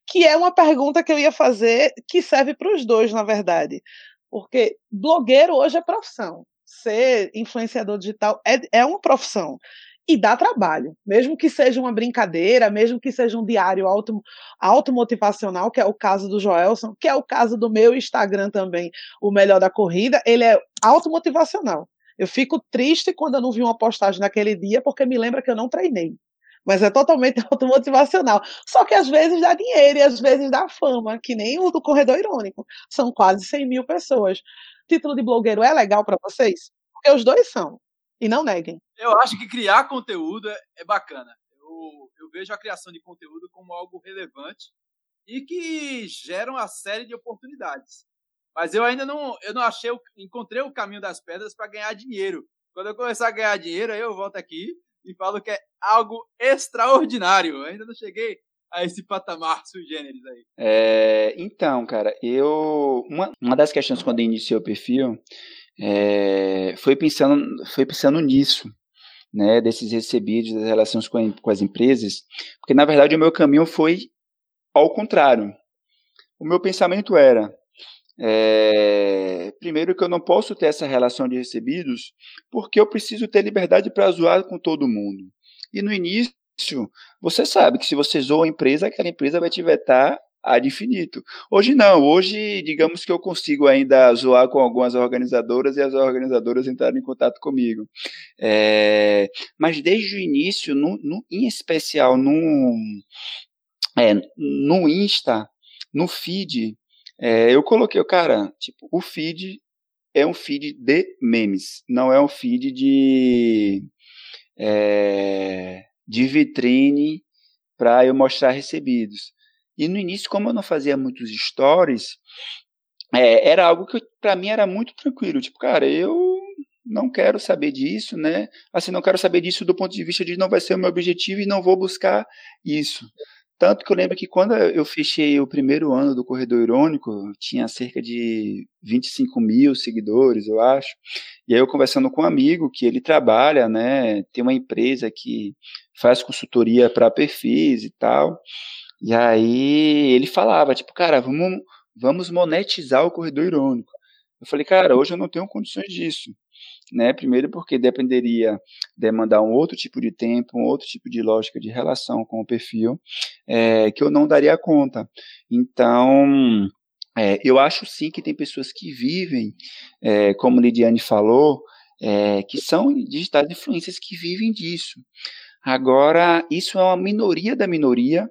Que é uma pergunta que eu ia fazer que serve para os dois, na verdade. Porque blogueiro hoje é profissão. Ser influenciador digital é, é uma profissão e dá trabalho, mesmo que seja uma brincadeira, mesmo que seja um diário auto, automotivacional, que é o caso do Joelson, que é o caso do meu Instagram também, o melhor da corrida, ele é automotivacional. Eu fico triste quando eu não vi uma postagem naquele dia, porque me lembra que eu não treinei. Mas é totalmente automotivacional. Só que às vezes dá dinheiro e às vezes dá fama, que nem o do Corredor Irônico. São quase 100 mil pessoas. Título de blogueiro é legal para vocês? Porque os dois são. E não neguem. Eu acho que criar conteúdo é, é bacana. Eu, eu vejo a criação de conteúdo como algo relevante e que gera uma série de oportunidades. Mas eu ainda não, eu não achei, encontrei o caminho das pedras para ganhar dinheiro. Quando eu começar a ganhar dinheiro, aí eu volto aqui e falo que é algo extraordinário. Eu ainda não cheguei a esse patamar sui generis aí. É, então, cara, eu uma, uma das questões quando eu iniciei o perfil é, foi, pensando, foi pensando nisso, né, desses recebidos, das relações com, com as empresas, porque na verdade o meu caminho foi ao contrário. O meu pensamento era, é, primeiro que eu não posso ter essa relação de recebidos, porque eu preciso ter liberdade para zoar com todo mundo. E no início, você sabe que se você zoa a empresa, aquela empresa vai te vetar ad infinito. Hoje não, hoje digamos que eu consigo ainda zoar com algumas organizadoras e as organizadoras entrarem em contato comigo. É, mas desde o início, no, no, em especial no, é, no Insta, no feed, é, eu coloquei, cara, tipo, o feed é um feed de memes, não é um feed de, é, de vitrine para eu mostrar recebidos. E no início, como eu não fazia muitos stories, é, era algo que para mim era muito tranquilo. Tipo, cara, eu não quero saber disso, né? Assim, não quero saber disso do ponto de vista de não vai ser o meu objetivo e não vou buscar isso. Tanto que eu lembro que quando eu fechei o primeiro ano do Corredor Irônico, tinha cerca de 25 mil seguidores, eu acho. E aí eu conversando com um amigo que ele trabalha, né? Tem uma empresa que faz consultoria para perfis e tal. E aí ele falava, tipo, cara, vamos, vamos monetizar o corredor irônico. Eu falei, cara, hoje eu não tenho condições disso. Né? Primeiro porque dependeria demandar um outro tipo de tempo, um outro tipo de lógica de relação com o perfil, é, que eu não daria conta. Então, é, eu acho sim que tem pessoas que vivem, é, como Lidiane falou, é, que são digitais influências que vivem disso. Agora, isso é uma minoria da minoria,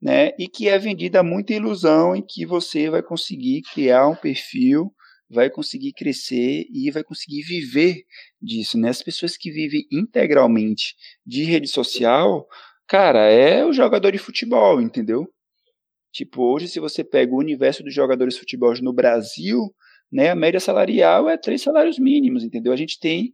né? E que é vendida muita ilusão em que você vai conseguir criar um perfil, vai conseguir crescer e vai conseguir viver disso, né? As pessoas que vivem integralmente de rede social, cara, é o jogador de futebol, entendeu? Tipo, hoje se você pega o universo dos jogadores de futebol no Brasil, né, a média salarial é três salários mínimos, entendeu? A gente tem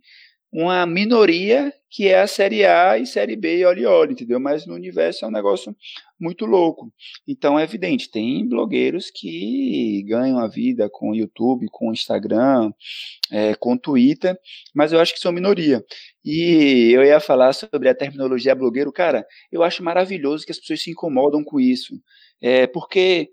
uma minoria que é a Série A e Série B e olha olha, entendeu? Mas no universo é um negócio muito louco. Então é evidente, tem blogueiros que ganham a vida com YouTube, com Instagram, é, com Twitter, mas eu acho que são minoria. E eu ia falar sobre a terminologia blogueiro, cara, eu acho maravilhoso que as pessoas se incomodam com isso, é, porque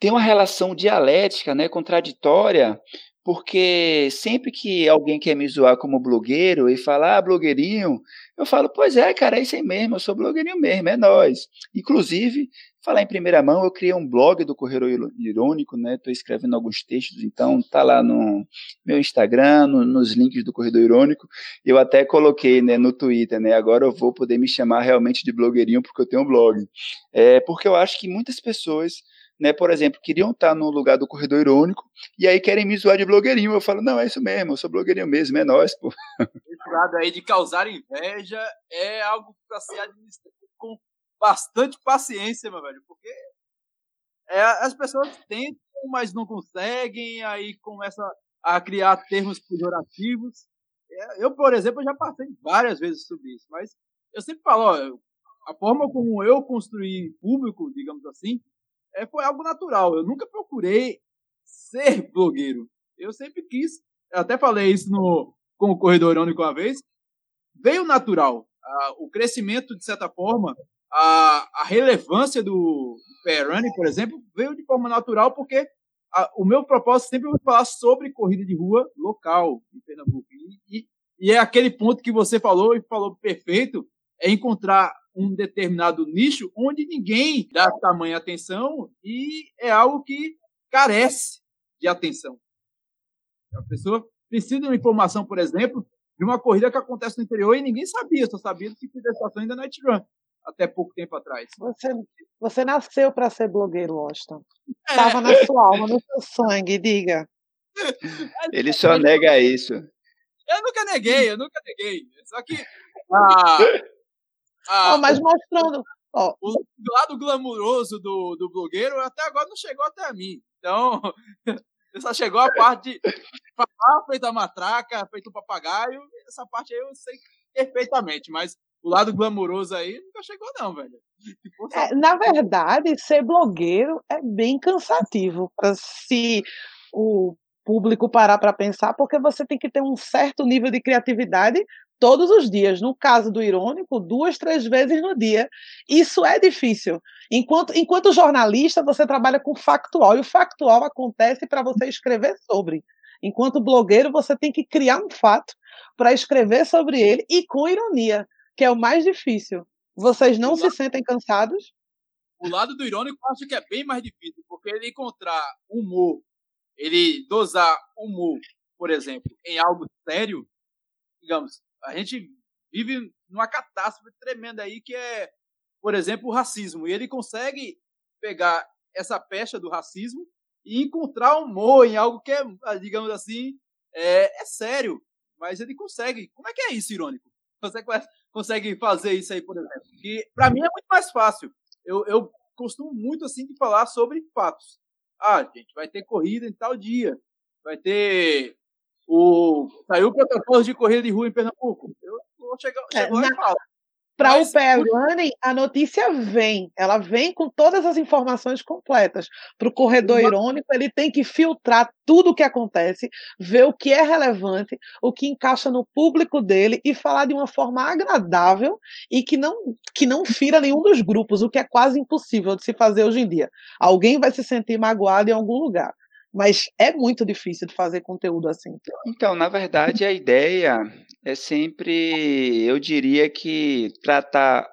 tem uma relação dialética, né, contraditória, porque sempre que alguém quer me zoar como blogueiro e falar, ah, blogueirinho, eu falo, pois é, cara, é isso aí mesmo, eu sou blogueirinho mesmo, é nós. Inclusive, falar em primeira mão, eu criei um blog do Correio Irônico, né? Estou escrevendo alguns textos, então tá lá no meu Instagram, no, nos links do Corredor Irônico. Eu até coloquei né, no Twitter, né? Agora eu vou poder me chamar realmente de blogueirinho porque eu tenho um blog. É, porque eu acho que muitas pessoas né, por exemplo, queriam estar no lugar do corredor irônico e aí querem me zoar de blogueirinho. Eu falo, não, é isso mesmo, eu sou blogueirinho mesmo, é nós, pô. Esse lado aí de causar inveja é algo para ser administrado com bastante paciência, meu velho, porque é, as pessoas tentam, mas não conseguem, aí começa a criar termos pejorativos. É, eu, por exemplo, já passei várias vezes sobre isso, mas eu sempre falo, ó, a forma como eu construí público, digamos assim, é, foi algo natural. Eu nunca procurei ser blogueiro. Eu sempre quis, até falei isso no, com o Corredor Irônico uma vez, veio natural. Ah, o crescimento, de certa forma, a, a relevância do, Running, por exemplo, veio de forma natural porque a, o meu propósito sempre foi falar sobre corrida de rua local em Pernambuco. E, e, e é aquele ponto que você falou e falou perfeito, é encontrar um determinado nicho onde ninguém dá tamanha atenção e é algo que carece de atenção. A pessoa precisa de uma informação, por exemplo, de uma corrida que acontece no interior e ninguém sabia, só sabia do tipo de estação ainda Night Run, até pouco tempo atrás. Você, você nasceu para ser blogueiro, Austin. Estava é. na sua alma, no seu sangue, diga. Ele só nega isso. Eu nunca neguei, eu nunca neguei. Só que ah, ah, oh, mas mostrando. Oh. O lado glamuroso do, do blogueiro até agora não chegou até mim. Então, só chegou a parte de falar feito a matraca, feito o papagaio. Essa parte aí eu sei perfeitamente, mas o lado glamuroso aí nunca chegou, não, velho. É, na verdade, ser blogueiro é bem cansativo se o público parar para pensar, porque você tem que ter um certo nível de criatividade todos os dias. No caso do irônico, duas, três vezes no dia. Isso é difícil. Enquanto, enquanto jornalista, você trabalha com factual, e o factual acontece para você escrever sobre. Enquanto blogueiro, você tem que criar um fato para escrever sobre ele e com ironia, que é o mais difícil. Vocês não se sentem cansados? O lado do irônico eu acho que é bem mais difícil, porque ele encontrar humor, ele dosar humor, por exemplo, em algo sério, digamos, a gente vive numa catástrofe tremenda aí que é, por exemplo, o racismo. E ele consegue pegar essa pecha do racismo e encontrar humor em algo que é, digamos assim, é, é sério. Mas ele consegue. Como é que é isso, irônico? Você consegue fazer isso aí, por exemplo? Que para mim é muito mais fácil. Eu, eu costumo muito assim de falar sobre fatos. Ah, gente, vai ter corrida em tal dia. Vai ter o, saiu o protocolo de corrida de rua em Pernambuco. Eu vou chegar, é, na, falo. Para o pé running, a notícia vem, ela vem com todas as informações completas. Para o corredor irônico, ele tem que filtrar tudo o que acontece, ver o que é relevante, o que encaixa no público dele e falar de uma forma agradável e que não, que não fira nenhum dos grupos, o que é quase impossível de se fazer hoje em dia. Alguém vai se sentir magoado em algum lugar mas é muito difícil de fazer conteúdo assim. Então, na verdade, a ideia é sempre, eu diria que tratar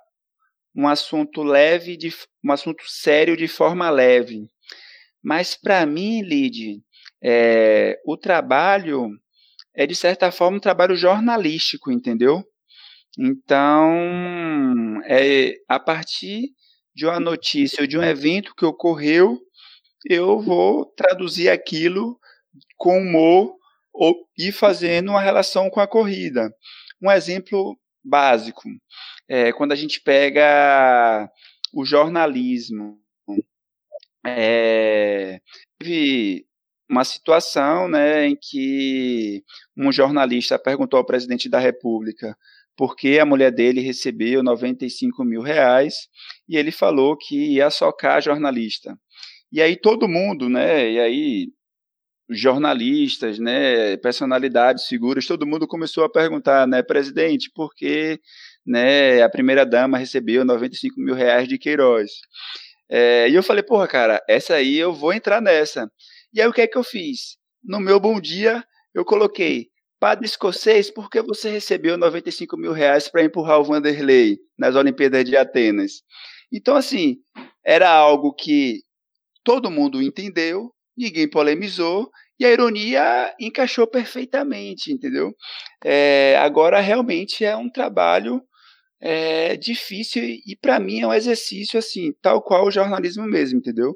um assunto leve, de, um assunto sério de forma leve. Mas para mim, Lid, é, o trabalho é de certa forma um trabalho jornalístico, entendeu? Então, é a partir de uma notícia ou de um evento que ocorreu, eu vou traduzir aquilo com humor ou, e fazendo uma relação com a corrida. Um exemplo básico é quando a gente pega o jornalismo. É, teve uma situação né, em que um jornalista perguntou ao presidente da República por que a mulher dele recebeu 95 mil reais e ele falou que ia socar a jornalista. E aí todo mundo, né, e aí jornalistas, né, personalidades, figuras, todo mundo começou a perguntar, né, presidente, por que né, a primeira dama recebeu 95 mil reais de Queiroz? É, e eu falei, porra, cara, essa aí eu vou entrar nessa. E aí o que é que eu fiz? No meu bom dia, eu coloquei, padre escocês, por que você recebeu 95 mil reais para empurrar o Vanderlei nas Olimpíadas de Atenas? Então, assim, era algo que todo mundo entendeu, ninguém polemizou, e a ironia encaixou perfeitamente, entendeu? É, agora, realmente é um trabalho é, difícil e, para mim, é um exercício, assim, tal qual o jornalismo mesmo, entendeu?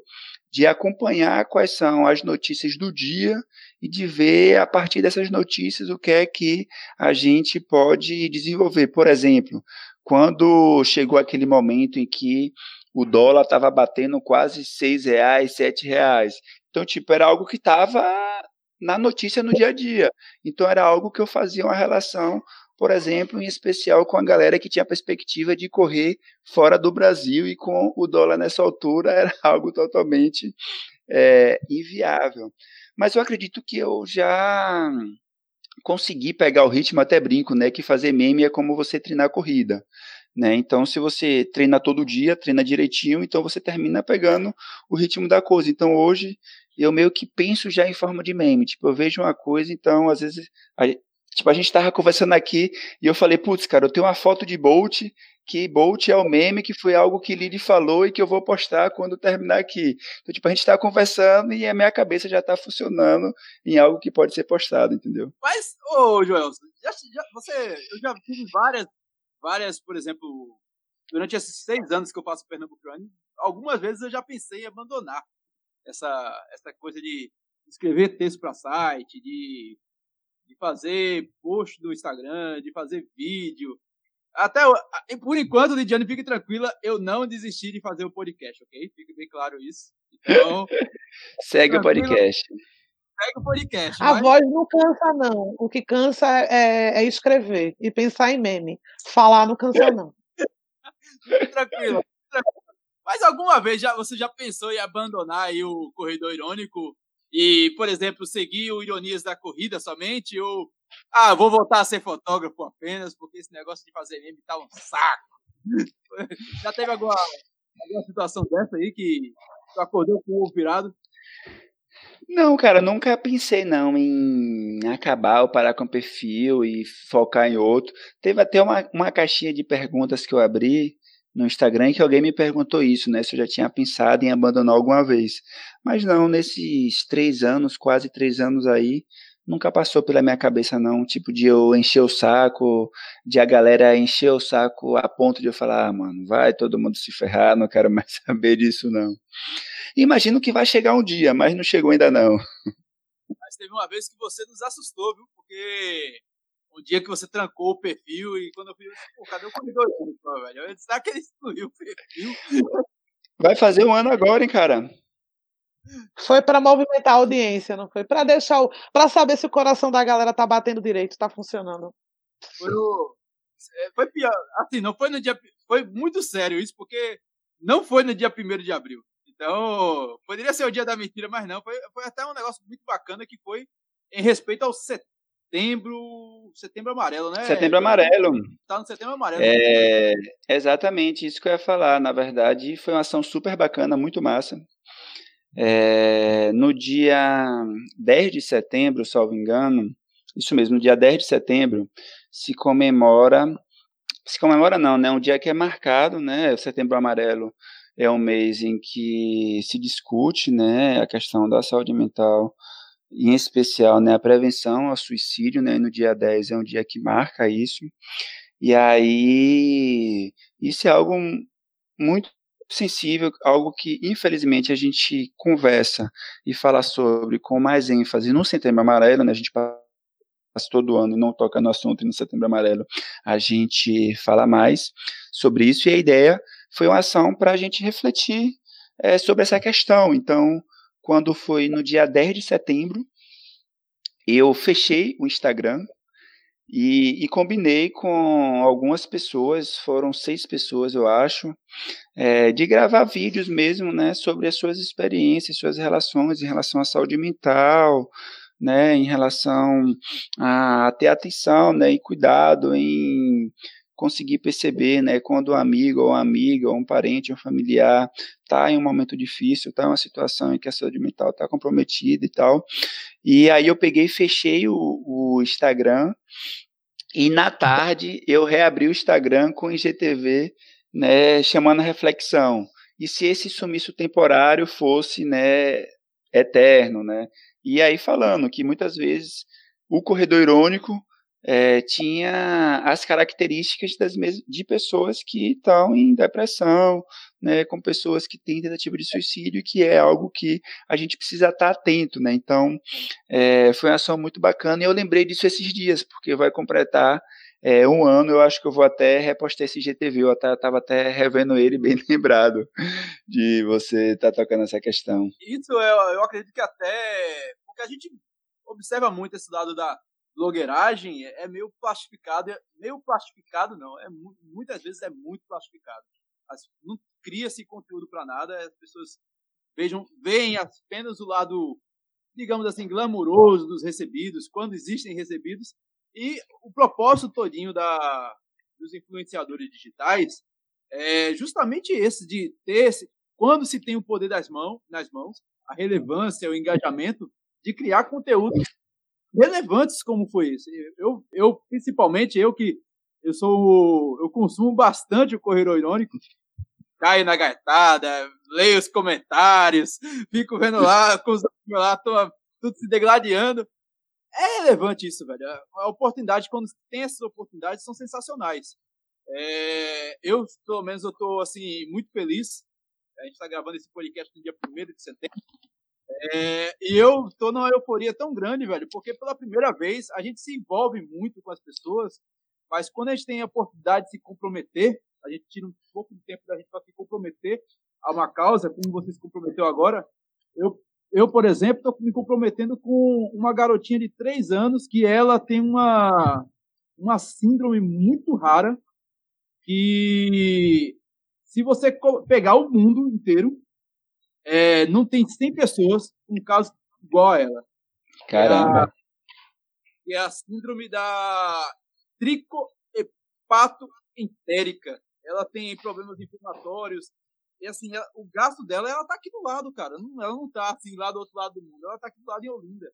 De acompanhar quais são as notícias do dia e de ver, a partir dessas notícias, o que é que a gente pode desenvolver. Por exemplo, quando chegou aquele momento em que o dólar estava batendo quase seis reais, sete reais. Então, tipo, era algo que estava na notícia no dia a dia. Então, era algo que eu fazia uma relação, por exemplo, em especial com a galera que tinha a perspectiva de correr fora do Brasil e com o dólar nessa altura era algo totalmente é, inviável. Mas eu acredito que eu já consegui pegar o ritmo, até brinco, né? Que fazer meme é como você treinar corrida. Né? Então, se você treina todo dia, treina direitinho, então você termina pegando o ritmo da coisa. Então, hoje, eu meio que penso já em forma de meme. Tipo, eu vejo uma coisa, então, às vezes. A, tipo, a gente estava conversando aqui e eu falei, putz, cara, eu tenho uma foto de Bolt, que Bolt é o meme, que foi algo que Lili falou e que eu vou postar quando terminar aqui. Então, tipo, a gente está conversando e a minha cabeça já está funcionando em algo que pode ser postado, entendeu? Mas, ô, Joel, já, já, você, eu já tive várias várias, por exemplo, durante esses seis anos que eu faço Pernambucano, algumas vezes eu já pensei em abandonar essa, essa coisa de escrever texto para site, de, de fazer post no Instagram, de fazer vídeo. Até por enquanto, Lidiane, fique tranquila, eu não desisti de fazer o podcast, ok? Fique bem claro isso. Então, segue o podcast o podcast. A mas... voz não cansa, não. O que cansa é, é, escrever e pensar em meme. Falar não cansa, não. tranquilo, tranquilo. Mas alguma vez já, você já pensou em abandonar aí o corredor irônico e, por exemplo, seguir o Ironias da Corrida somente? Ou, ah, vou voltar a ser fotógrafo apenas, porque esse negócio de fazer meme tá um saco. já teve alguma, alguma situação dessa aí que tu acordou com o ovo virado? Não, cara, nunca pensei não em acabar ou parar com o perfil e focar em outro. Teve até uma, uma caixinha de perguntas que eu abri no Instagram que alguém me perguntou isso, né? Se eu já tinha pensado em abandonar alguma vez. Mas não, nesses três anos, quase três anos aí, nunca passou pela minha cabeça não, tipo de eu encher o saco, de a galera encher o saco a ponto de eu falar, ah, mano, vai todo mundo se ferrar, não quero mais saber disso não. Imagino que vai chegar um dia, mas não chegou ainda não. Mas teve uma vez que você nos assustou, viu? Porque um dia que você trancou o perfil e quando eu fui, pô, cadê o corredor? velho? Eu disse, será que ele excluiu o perfil? Vai fazer um ano agora, hein, cara? Foi para movimentar a audiência, não foi? Para deixar o, para saber se o coração da galera tá batendo direito, tá funcionando. Foi o, é, foi pior, assim, não foi no dia, foi muito sério isso, porque não foi no dia 1 de abril. Então, poderia ser o dia da mentira, mas não. Foi, foi até um negócio muito bacana que foi em respeito ao setembro. Setembro amarelo, né? Setembro amarelo. Tá no setembro amarelo. É, exatamente, isso que eu ia falar. Na verdade, foi uma ação super bacana, muito massa. É, no dia 10 de setembro, salvo engano, isso mesmo, no dia 10 de setembro, se comemora. Se comemora não, né? Um dia que é marcado, né? O setembro amarelo é um mês em que se discute né, a questão da saúde mental em especial né, a prevenção ao suicídio, né, no dia 10 é um dia que marca isso, e aí isso é algo muito sensível, algo que infelizmente a gente conversa e fala sobre com mais ênfase no Setembro Amarelo, né, a gente passa todo ano e não toca no assunto no Setembro Amarelo, a gente fala mais sobre isso, e a ideia foi uma ação para a gente refletir é, sobre essa questão, então quando foi no dia 10 de setembro, eu fechei o Instagram e, e, combinei com algumas pessoas, foram seis pessoas, eu acho, é, de gravar vídeos mesmo, né, sobre as suas experiências, suas relações em relação à saúde mental, né, em relação a ter atenção, né, e cuidado em conseguir perceber, né, quando um amigo ou uma amiga ou um parente, um familiar está em um momento difícil, está em uma situação em que a saúde mental está comprometida e tal. E aí eu peguei e fechei o, o Instagram e na tarde eu reabri o Instagram com o IGTV, né, chamando a reflexão. E se esse sumiço temporário fosse, né, eterno, né? E aí falando que muitas vezes o corredor irônico é, tinha as características das de pessoas que estão em depressão, né, com pessoas que têm tentativa de suicídio, que é algo que a gente precisa estar atento, né? Então, é, foi uma ação muito bacana e eu lembrei disso esses dias, porque vai completar é, um ano, eu acho que eu vou até repostar esse GTV, eu estava até revendo ele, bem lembrado de você estar tá tocando essa questão. Isso eu, eu acredito que até, porque a gente observa muito esse lado da blogueiragem é, é meio plastificado, é meio plastificado não, é muitas vezes é muito plastificado. não cria-se conteúdo para nada, as pessoas vejam, veem apenas o lado, digamos assim, glamuroso dos recebidos, quando existem recebidos, e o propósito todinho da, dos influenciadores digitais é justamente esse de ter esse, quando se tem o poder das mãos, nas mãos, a relevância, o engajamento de criar conteúdo relevantes como foi isso. Eu, eu principalmente eu que eu sou eu consumo bastante o Correio Irônico, caio na gaitada, leio os comentários, fico vendo lá, com os lá, tô tudo se degladiando. É relevante isso, velho. A oportunidade, quando tem essas oportunidades, são sensacionais. É, eu, pelo menos, eu tô, assim, muito feliz. A gente está gravando esse podcast no dia 1 de setembro. É, e eu tô numa euforia tão grande, velho, porque pela primeira vez a gente se envolve muito com as pessoas, mas quando a gente tem a oportunidade de se comprometer, a gente tira um pouco de tempo da gente para se comprometer a uma causa, como você se comprometeu agora. Eu, eu por exemplo, estou me comprometendo com uma garotinha de três anos que ela tem uma, uma síndrome muito rara que se você pegar o mundo inteiro é, não tem 100 pessoas com um caso igual a ela. Caramba. É a, é a síndrome da tricohepatoentérica. Ela tem problemas inflamatórios. E assim, ela, o gasto dela, ela tá aqui do lado, cara. Não, ela não tá assim lá do outro lado do mundo. Ela tá aqui do lado em Olinda.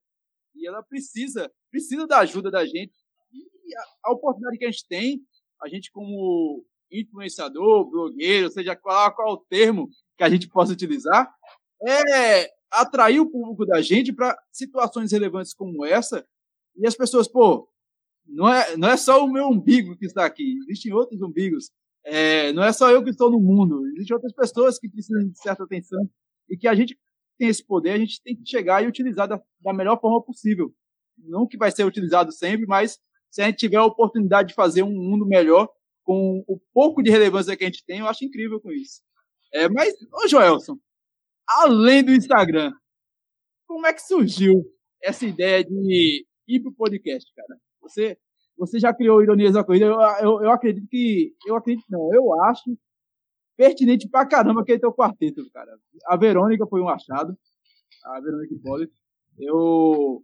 E ela precisa, precisa da ajuda da gente. E a, a oportunidade que a gente tem, a gente como influenciador, blogueiro, seja qual, qual o termo que a gente possa utilizar, é atrair o público da gente para situações relevantes como essa. E as pessoas, pô, não é, não é só o meu umbigo que está aqui, existem outros umbigos. É, não é só eu que estou no mundo, existem outras pessoas que precisam de certa atenção e que a gente tem esse poder, a gente tem que chegar e utilizar da, da melhor forma possível. Não que vai ser utilizado sempre, mas se a gente tiver a oportunidade de fazer um mundo melhor com o pouco de relevância que a gente tem, eu acho incrível com isso. É, mas, ô Joelson, além do Instagram, como é que surgiu essa ideia de ir pro podcast, cara? Você, você já criou Ironias da Corrida, eu, eu, eu acredito que, eu acredito não, eu acho pertinente pra caramba aquele teu quarteto, cara. A Verônica foi um achado, a Verônica Hipólito. Eu,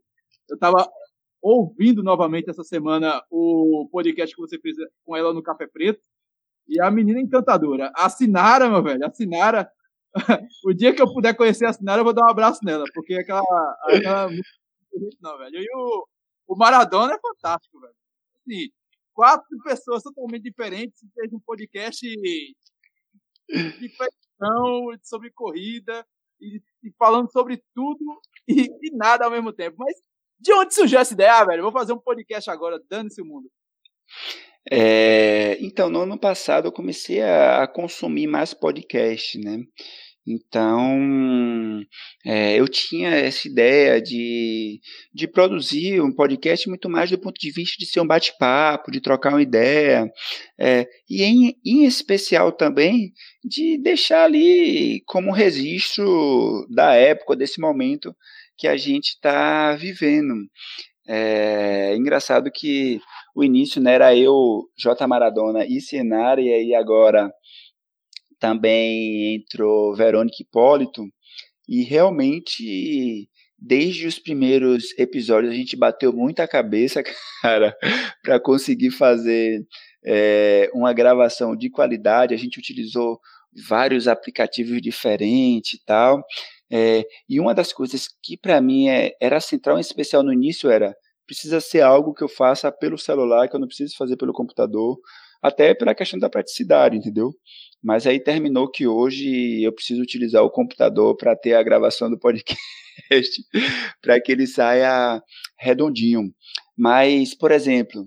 eu tava ouvindo novamente essa semana o podcast que você fez com ela no Café Preto, e a menina encantadora. A Sinara, meu velho, a Sinara. o dia que eu puder conhecer a Sinara, eu vou dar um abraço nela, porque aquela. aquela não, velho. E o, o Maradona é fantástico, velho. Assim, quatro pessoas totalmente diferentes fez um podcast de feição, sobre corrida, e, e, falando sobre tudo e, e nada ao mesmo tempo. Mas de onde surgiu essa ideia, velho? Vou fazer um podcast agora, dando-se o mundo. É, então, no ano passado eu comecei a, a consumir mais podcast, né? Então, é, eu tinha essa ideia de, de produzir um podcast muito mais do ponto de vista de ser um bate-papo, de trocar uma ideia, é, e em, em especial também de deixar ali como registro da época, desse momento que a gente está vivendo. É engraçado que o início né, era eu, J. Maradona e Senara, e aí agora também entrou Verônica Hipólito, e realmente, desde os primeiros episódios, a gente bateu muita cabeça, cara, para conseguir fazer é, uma gravação de qualidade. A gente utilizou vários aplicativos diferentes e tal. É, e uma das coisas que para mim é, era central, em especial no início, era precisa ser algo que eu faça pelo celular, que eu não preciso fazer pelo computador, até pela questão da praticidade, entendeu? Mas aí terminou que hoje eu preciso utilizar o computador para ter a gravação do podcast, para que ele saia redondinho. Mas, por exemplo,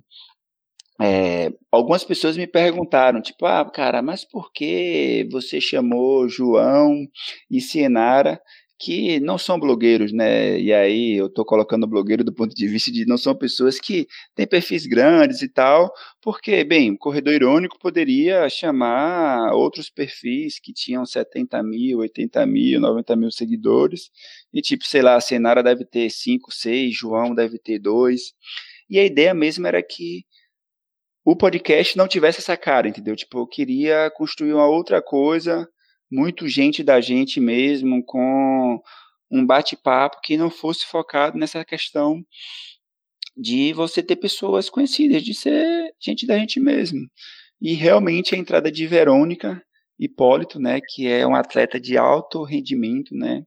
é, algumas pessoas me perguntaram, tipo, ah, cara, mas por que você chamou João e Cienara que não são blogueiros, né? E aí eu estou colocando blogueiro do ponto de vista de não são pessoas que têm perfis grandes e tal, porque, bem, o Corredor Irônico poderia chamar outros perfis que tinham 70 mil, 80 mil, 90 mil seguidores, e tipo, sei lá, a Senara deve ter 5, 6, João deve ter 2. E a ideia mesmo era que o podcast não tivesse essa cara, entendeu? Tipo, eu queria construir uma outra coisa muito gente da gente mesmo, com um bate-papo que não fosse focado nessa questão de você ter pessoas conhecidas, de ser gente da gente mesmo. E realmente a entrada de Verônica Hipólito, né, que é um atleta de alto rendimento, né,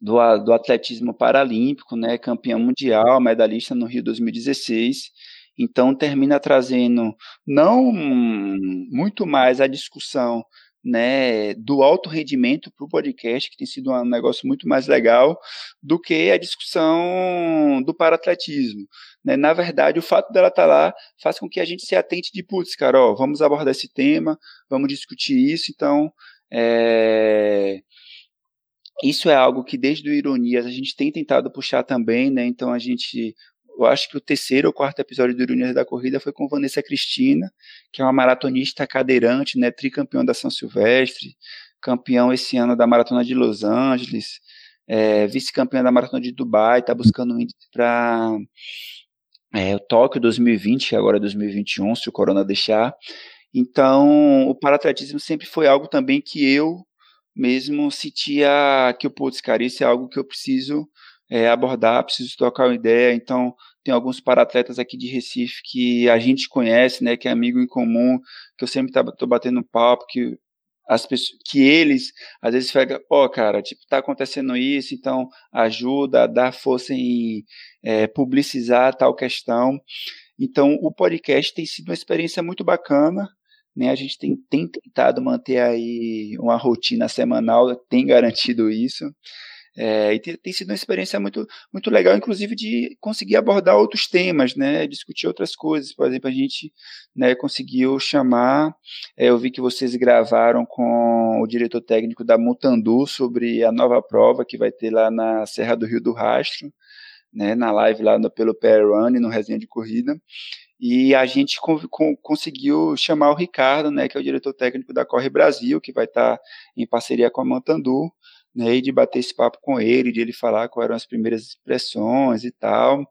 do, do atletismo paralímpico, né, campeão mundial, medalhista no Rio 2016. Então termina trazendo não muito mais a discussão né, do alto rendimento para o podcast, que tem sido um negócio muito mais legal do que a discussão do paratletismo. Né? Na verdade, o fato dela estar tá lá faz com que a gente se atente de, putz, cara, ó, vamos abordar esse tema, vamos discutir isso, então é... isso é algo que desde o Ironias a gente tem tentado puxar também, né? Então a gente eu acho que o terceiro ou quarto episódio do Ironias da Corrida foi com Vanessa Cristina, que é uma maratonista cadeirante, né, tricampeão da São Silvestre, campeão esse ano da Maratona de Los Angeles, é, vice-campeã da Maratona de Dubai, está buscando um índice para é, o Tóquio 2020, agora 2021, se o Corona deixar. Então, o paratletismo sempre foi algo também que eu mesmo sentia que, putz, cara, isso é algo que eu preciso é, abordar, preciso trocar uma ideia. Então, tem alguns paratletas aqui de Recife que a gente conhece, né, que é amigo em comum, que eu sempre estou batendo papo, que as pessoas, que eles às vezes ficam, ó, oh, cara, tipo, tá acontecendo isso, então ajuda, dá força em é, publicizar tal questão. Então, o podcast tem sido uma experiência muito bacana, né? A gente tem, tem tentado manter aí uma rotina semanal, tem garantido isso. É, e tem, tem, sido uma experiência muito, muito legal, inclusive, de conseguir abordar outros temas, né, discutir outras coisas. Por exemplo, a gente né, conseguiu chamar, é, eu vi que vocês gravaram com o diretor técnico da Mutandu sobre a nova prova que vai ter lá na Serra do Rio do Rastro, né, na live lá no, pelo Pair Run, no Resenha de Corrida. E a gente com, com, conseguiu chamar o Ricardo, né, que é o diretor técnico da Corre Brasil, que vai estar tá em parceria com a Mutandu né, e de bater esse papo com ele, de ele falar quais eram as primeiras expressões e tal.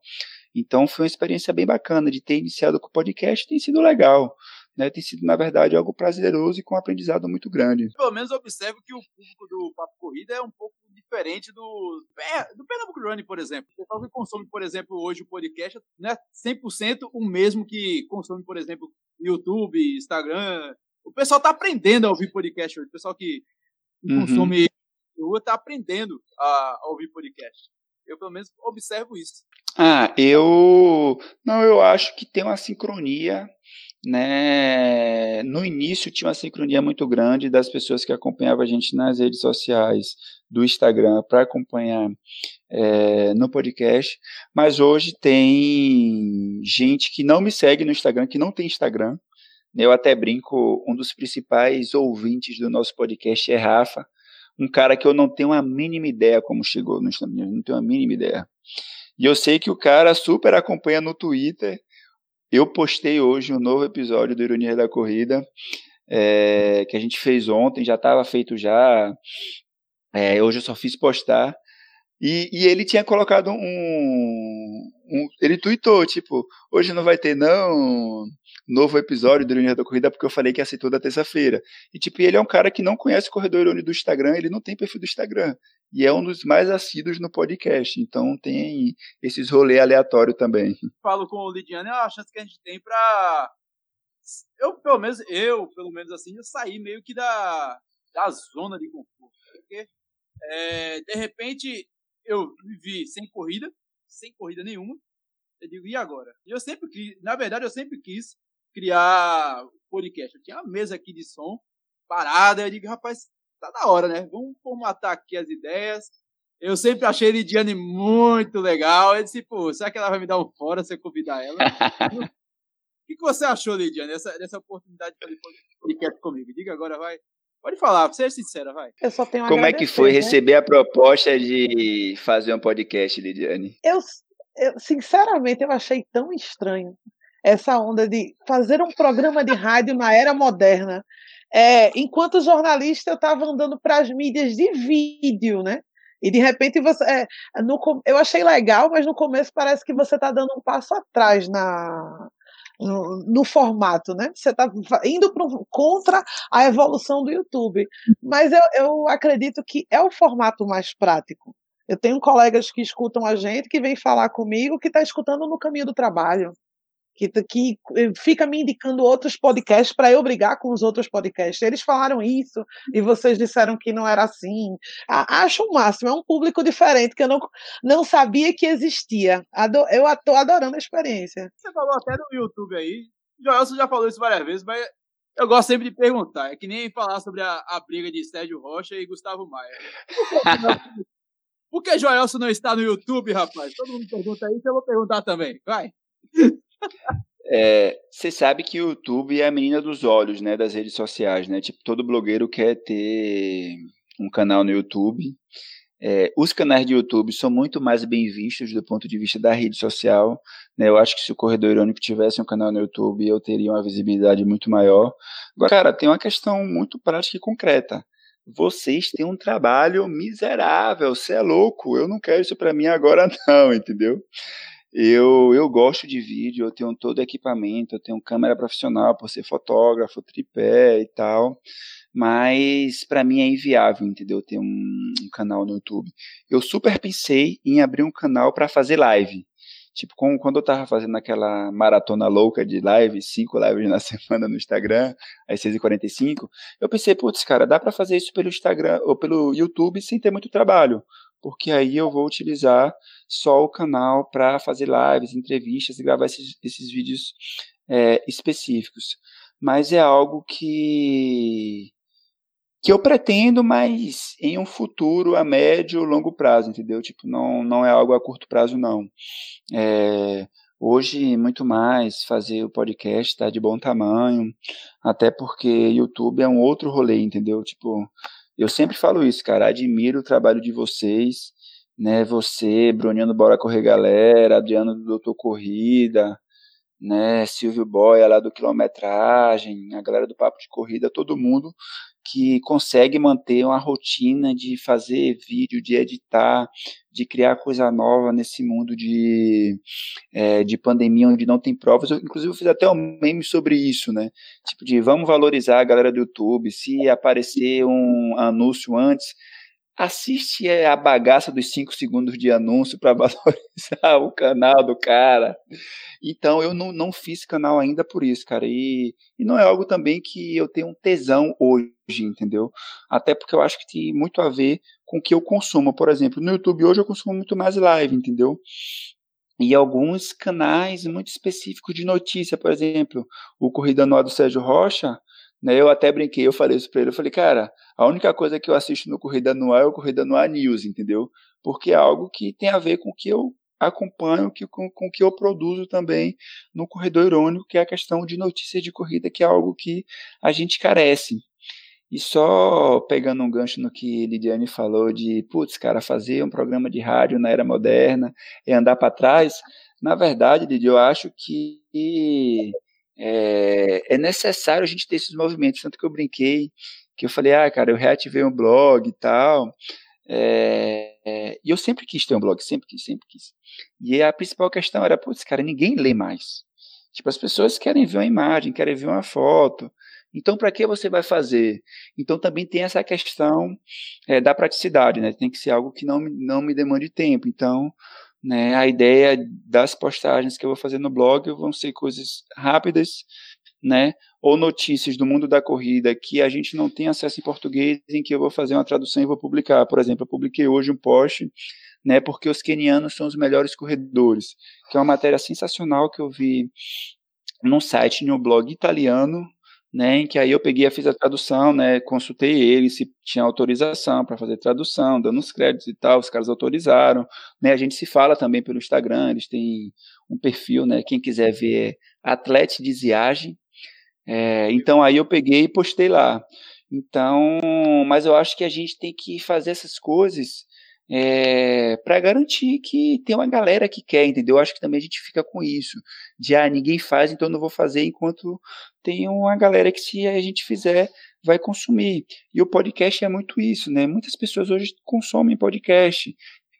Então foi uma experiência bem bacana de ter iniciado com o podcast, tem sido legal. Né, tem sido, na verdade, algo prazeroso e com um aprendizado muito grande. Pelo menos eu observo que o público do Papo Corrida é um pouco diferente do, do Pernambuco Running, por exemplo. O pessoal que consome, por exemplo, hoje o podcast não é 100% o mesmo que consome, por exemplo, YouTube, Instagram. O pessoal está aprendendo a ouvir podcast hoje. O pessoal que uhum. Rua está aprendendo a, a ouvir podcast. Eu, pelo menos, observo isso. Ah, eu. Não, eu acho que tem uma sincronia né, no início tinha uma sincronia muito grande das pessoas que acompanhavam a gente nas redes sociais do Instagram para acompanhar é, no podcast, mas hoje tem gente que não me segue no Instagram, que não tem Instagram. Eu até brinco, um dos principais ouvintes do nosso podcast é Rafa, um cara que eu não tenho a mínima ideia como chegou no Instagram, não tenho a mínima ideia. E eu sei que o cara super acompanha no Twitter. Eu postei hoje um novo episódio do Ironia da Corrida, é, que a gente fez ontem, já estava feito já. É, hoje eu só fiz postar. E, e, ele tinha colocado um, um, Ele tweetou, tipo, hoje não vai ter não novo episódio do Ironia da Corrida porque eu falei que ia ser toda terça-feira. E tipo, ele é um cara que não conhece o Corredor Irônico do Instagram, ele não tem perfil do Instagram. E é um dos mais assíduos no podcast. Então tem esses rolês aleatórios também. Falo com o Lidiane, é a chance que a gente tem pra. Eu, pelo menos, eu, pelo menos assim, eu saí meio que da, da zona de conforto. Porque, é, de repente, eu vivi sem corrida, sem corrida nenhuma. Eu digo, e agora? E eu sempre quis, na verdade, eu sempre quis criar podcast. Eu tinha uma mesa aqui de som parada. Eu digo, rapaz, tá da hora, né? Vamos formatar aqui as ideias. Eu sempre achei Lidiane muito legal. Eu disse, pô, será que ela vai me dar um fora se eu convidar ela? o que, que você achou, Lidiane, dessa, dessa oportunidade de fazer podcast comigo? Diga agora, vai. Pode falar, seja sincera, vai. Eu só tenho Como é que foi né? receber a proposta de fazer um podcast, Lidiane? Eu, eu, sinceramente, eu achei tão estranho essa onda de fazer um programa de rádio na era moderna. É, enquanto jornalista, eu estava andando para as mídias de vídeo, né? E de repente você. É, no, eu achei legal, mas no começo parece que você está dando um passo atrás na, no, no, formato, né? Você está indo pro, contra a evolução do YouTube. Mas eu, eu acredito que é o formato mais prático. Eu tenho colegas que escutam a gente, que vem falar comigo, que está escutando no caminho do trabalho. Que, que, eh, fica me indicando outros podcasts para eu brigar com os outros podcasts. Eles falaram isso e vocês disseram que não era assim. Acho o máximo, é um público diferente que eu não, não sabia que existia. eu estou adorando a experiência. Você falou até no YouTube aí, Joelson já falou isso várias vezes, mas eu gosto sempre de perguntar. É que nem falar sobre a, a briga de Sérgio Rocha e Gustavo Maia. Por que Joelson não está no YouTube, rapaz? Todo mundo pergunta isso, eu vou perguntar também. Vai. É, você sabe que o YouTube é a menina dos olhos, né, das redes sociais, né? Tipo, todo blogueiro quer ter um canal no YouTube. É, os canais de YouTube são muito mais bem vistos do ponto de vista da rede social. Né? Eu acho que se o Corredor Irônico tivesse um canal no YouTube, eu teria uma visibilidade muito maior. Agora, cara, tem uma questão muito prática e concreta. Vocês têm um trabalho miserável, você é louco, eu não quero isso para mim agora não, entendeu? Eu, eu gosto de vídeo, eu tenho todo o equipamento, eu tenho câmera profissional por ser fotógrafo, tripé e tal, mas para mim é inviável, entendeu? Ter um, um, canal no YouTube. Eu super pensei em abrir um canal para fazer live. Tipo, quando eu tava fazendo aquela maratona louca de live, cinco lives na semana no Instagram, às 6h45, eu pensei, putz, cara, dá para fazer isso pelo Instagram ou pelo YouTube sem ter muito trabalho porque aí eu vou utilizar só o canal para fazer lives, entrevistas e gravar esses, esses vídeos é, específicos. Mas é algo que que eu pretendo, mas em um futuro a médio longo prazo, entendeu? Tipo, não, não é algo a curto prazo, não. É, hoje, muito mais, fazer o podcast está de bom tamanho, até porque YouTube é um outro rolê, entendeu? Tipo, eu sempre falo isso, cara. Admiro o trabalho de vocês, né? Você, Bruniano Bora Correr Galera, Adriano do Doutor Corrida, né? Silvio Boia lá do Quilometragem, a galera do Papo de Corrida, todo mundo que consegue manter uma rotina de fazer vídeo, de editar, de criar coisa nova nesse mundo de, é, de pandemia onde não tem provas. Eu, inclusive, eu fiz até um meme sobre isso, né? Tipo, de vamos valorizar a galera do YouTube. Se aparecer um anúncio antes, assiste a bagaça dos 5 segundos de anúncio para valorizar o canal do cara. Então eu não, não fiz canal ainda por isso, cara. E, e não é algo também que eu tenho um tesão hoje, entendeu? Até porque eu acho que tem muito a ver com o que eu consumo. Por exemplo, no YouTube hoje eu consumo muito mais live, entendeu? e alguns canais muito específicos de notícia, por exemplo, o Corrida Anual do Sérgio Rocha, né, eu até brinquei, eu falei isso para ele, eu falei, cara, a única coisa que eu assisto no Corrida Anual é o Corrida Anual News, entendeu? Porque é algo que tem a ver com o que eu acompanho, que, com, com o que eu produzo também no Corredor Irônico, que é a questão de notícias de corrida, que é algo que a gente carece. E só pegando um gancho no que Lidiane falou de, putz, cara, fazer um programa de rádio na era moderna e andar para trás, na verdade, Lidia, eu acho que é, é, necessário a gente ter esses movimentos. Tanto que eu brinquei, que eu falei, ah, cara, eu reativei um blog e tal. É, é, e eu sempre quis ter um blog, sempre quis, sempre quis. E a principal questão era, putz, cara, ninguém lê mais. Tipo, as pessoas querem ver uma imagem, querem ver uma foto. Então, para que você vai fazer? Então, também tem essa questão é, da praticidade, né? Tem que ser algo que não, não me demande tempo. Então, né, a ideia das postagens que eu vou fazer no blog vão ser coisas rápidas, né? Ou notícias do mundo da corrida que a gente não tem acesso em português, em que eu vou fazer uma tradução e vou publicar. Por exemplo, eu publiquei hoje um post né, porque os quenianos são os melhores corredores, que é uma matéria sensacional que eu vi num site, em um blog italiano, né, em que aí eu peguei e fiz a tradução, né, consultei eles se tinha autorização para fazer tradução, dando os créditos e tal, os caras autorizaram, né, a gente se fala também pelo Instagram, eles têm um perfil, né, quem quiser ver é Atlete de Ziage, é, então aí eu peguei e postei lá, então, mas eu acho que a gente tem que fazer essas coisas é, para garantir que tem uma galera que quer, entendeu? Eu acho que também a gente fica com isso, de ah, ninguém faz, então não vou fazer enquanto tem uma galera que se a gente fizer vai consumir. E o podcast é muito isso, né? Muitas pessoas hoje consomem podcast,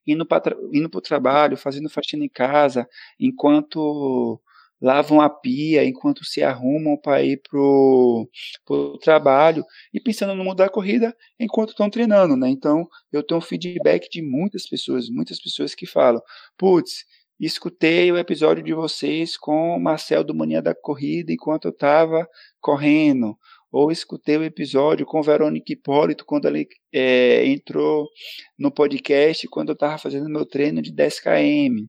indo para indo o trabalho, fazendo faxina em casa, enquanto lavam a pia enquanto se arrumam para ir pro, pro trabalho e pensando no mundo da corrida enquanto estão treinando, né? Então, eu tenho feedback de muitas pessoas, muitas pessoas que falam, putz, escutei o episódio de vocês com o Marcel do Mania da Corrida enquanto eu estava correndo, ou escutei o episódio com Verônica Hipólito quando ela é, entrou no podcast quando eu estava fazendo meu treino de 10 km.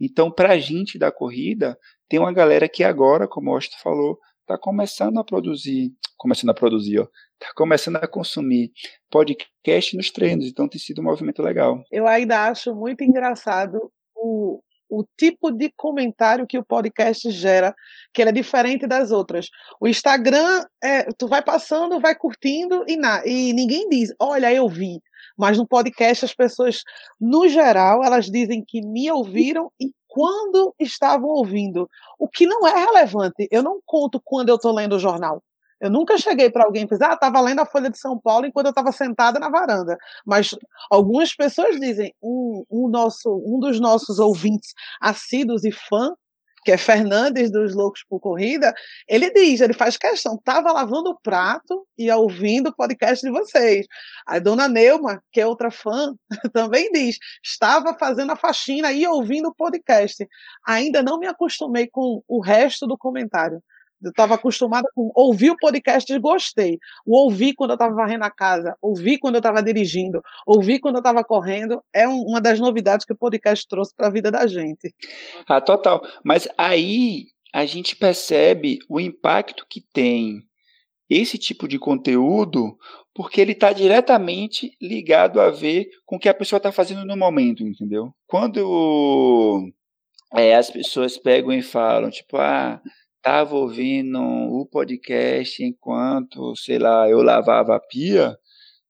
Então, para a gente da corrida, tem uma galera que agora, como o Austin falou, está começando a produzir, começando a produzir, ó, está começando a consumir podcast nos treinos, então tem sido um movimento legal. Eu ainda acho muito engraçado o, o tipo de comentário que o podcast gera, que ele é diferente das outras. O Instagram, é, tu vai passando, vai curtindo e, na, e ninguém diz, olha, eu vi. Mas no podcast as pessoas, no geral, elas dizem que me ouviram e quando estavam ouvindo, o que não é relevante. Eu não conto quando eu estou lendo o jornal. Eu nunca cheguei para alguém e fiz, ah, estava lendo a Folha de São Paulo enquanto eu estava sentada na varanda. Mas algumas pessoas dizem, um, um, nosso, um dos nossos ouvintes assíduos e fã que é Fernandes dos Loucos por Corrida, ele diz, ele faz questão, estava lavando o prato e ouvindo o podcast de vocês. A dona Neuma, que é outra fã, também diz, estava fazendo a faxina e ouvindo o podcast. Ainda não me acostumei com o resto do comentário. Eu estava acostumada com ouvir o podcast e gostei. O ouvir quando eu estava varrendo a casa, ouvir quando eu estava dirigindo, ouvir quando eu estava correndo, é um, uma das novidades que o podcast trouxe para a vida da gente. Ah, total. Mas aí a gente percebe o impacto que tem esse tipo de conteúdo, porque ele está diretamente ligado a ver com o que a pessoa está fazendo no momento, entendeu? Quando é, as pessoas pegam e falam, tipo, ah estava ouvindo o podcast enquanto, sei lá, eu lavava a pia,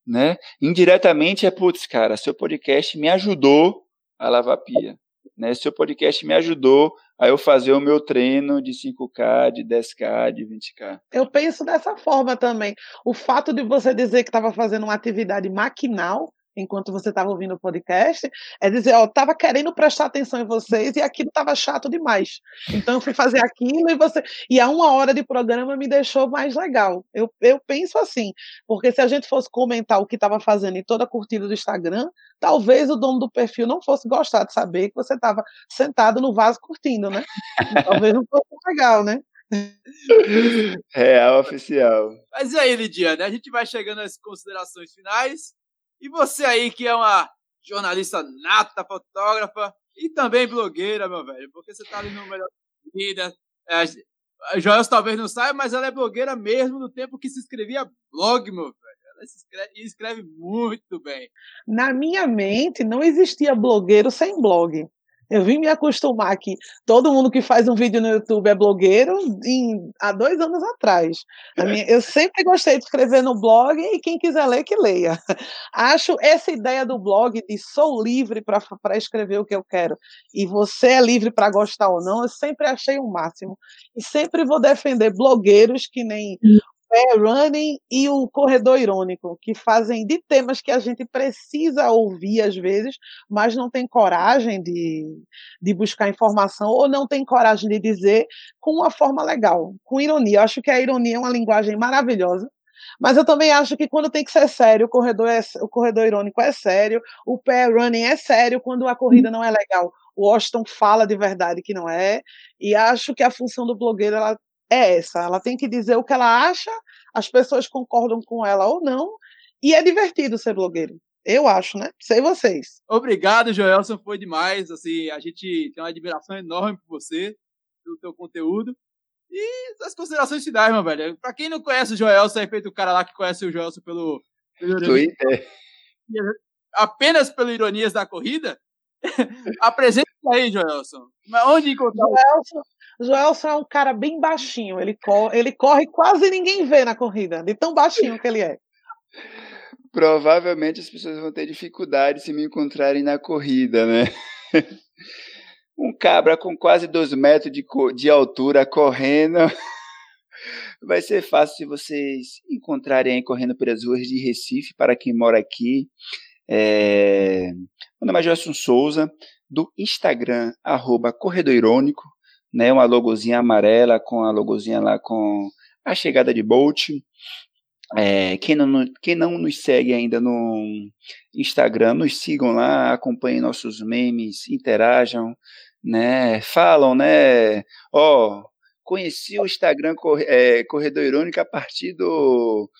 né? Indiretamente é, putz, cara, seu podcast me ajudou a lavar a pia. Né? Seu podcast me ajudou a eu fazer o meu treino de 5K, de 10K, de 20K. Eu penso dessa forma também. O fato de você dizer que estava fazendo uma atividade maquinal enquanto você estava ouvindo o podcast, é dizer, ó, estava querendo prestar atenção em vocês e aquilo estava chato demais. Então eu fui fazer aquilo e você e a uma hora de programa me deixou mais legal. Eu, eu penso assim, porque se a gente fosse comentar o que estava fazendo em toda a curtida do Instagram, talvez o dono do perfil não fosse gostar de saber que você estava sentado no vaso curtindo, né? talvez não fosse legal, né? Real oficial. Mas e aí, Lidiane, a gente vai chegando às considerações finais. E você aí que é uma jornalista nata, fotógrafa, E também blogueira, meu velho, porque você tá ali no melhor vida. É, a Joelson talvez não saiba, mas ela é blogueira mesmo no tempo que se escrevia blog, meu velho. Ela escreve, escreve muito bem. Na minha mente, não existia blogueiro sem blog. Eu vim me acostumar que todo mundo que faz um vídeo no YouTube é blogueiro em, há dois anos atrás. Minha, eu sempre gostei de escrever no blog e quem quiser ler, que leia. Acho essa ideia do blog de sou livre para escrever o que eu quero e você é livre para gostar ou não, eu sempre achei o máximo. E sempre vou defender blogueiros que nem é Running e o Corredor Irônico, que fazem de temas que a gente precisa ouvir às vezes, mas não tem coragem de, de buscar informação ou não tem coragem de dizer com uma forma legal, com ironia. Eu acho que a ironia é uma linguagem maravilhosa. Mas eu também acho que quando tem que ser sério, o corredor, é, o corredor irônico é sério, o pé running é sério quando a corrida não é legal. O Washington fala de verdade que não é, e acho que a função do blogueiro ela é essa. Ela tem que dizer o que ela acha, as pessoas concordam com ela ou não, e é divertido ser blogueiro. Eu acho, né? Sei vocês. Obrigado, Joelson, foi demais. Assim, a gente tem uma admiração enorme por você, pelo teu conteúdo. E as considerações finais, meu velho. Pra quem não conhece o Joelson, é feito o cara lá que conhece o Joelson pelo, pelo Twitter. Apenas pelo Ironias da Corrida. Apresenta aí, Joelson. Onde encontrar Joelson, Joelson é um cara bem baixinho, ele corre, ele corre quase ninguém vê na corrida, de tão baixinho que ele é. Provavelmente as pessoas vão ter dificuldade se me encontrarem na corrida, né? Um cabra com quase dois metros de, de altura correndo. Vai ser fácil se vocês encontrarem aí correndo pelas ruas de Recife, para quem mora aqui. É... Meu nome é Joelson Souza, do Instagram, arroba Corredor Irônico né, uma logozinha amarela com a logozinha lá com a chegada de Bolt. É, quem, não, quem não nos segue ainda no Instagram, nos sigam lá, acompanhem nossos memes, interajam, né, falam, né, ó, oh, conheci o Instagram é, Corredor Irônico a partir do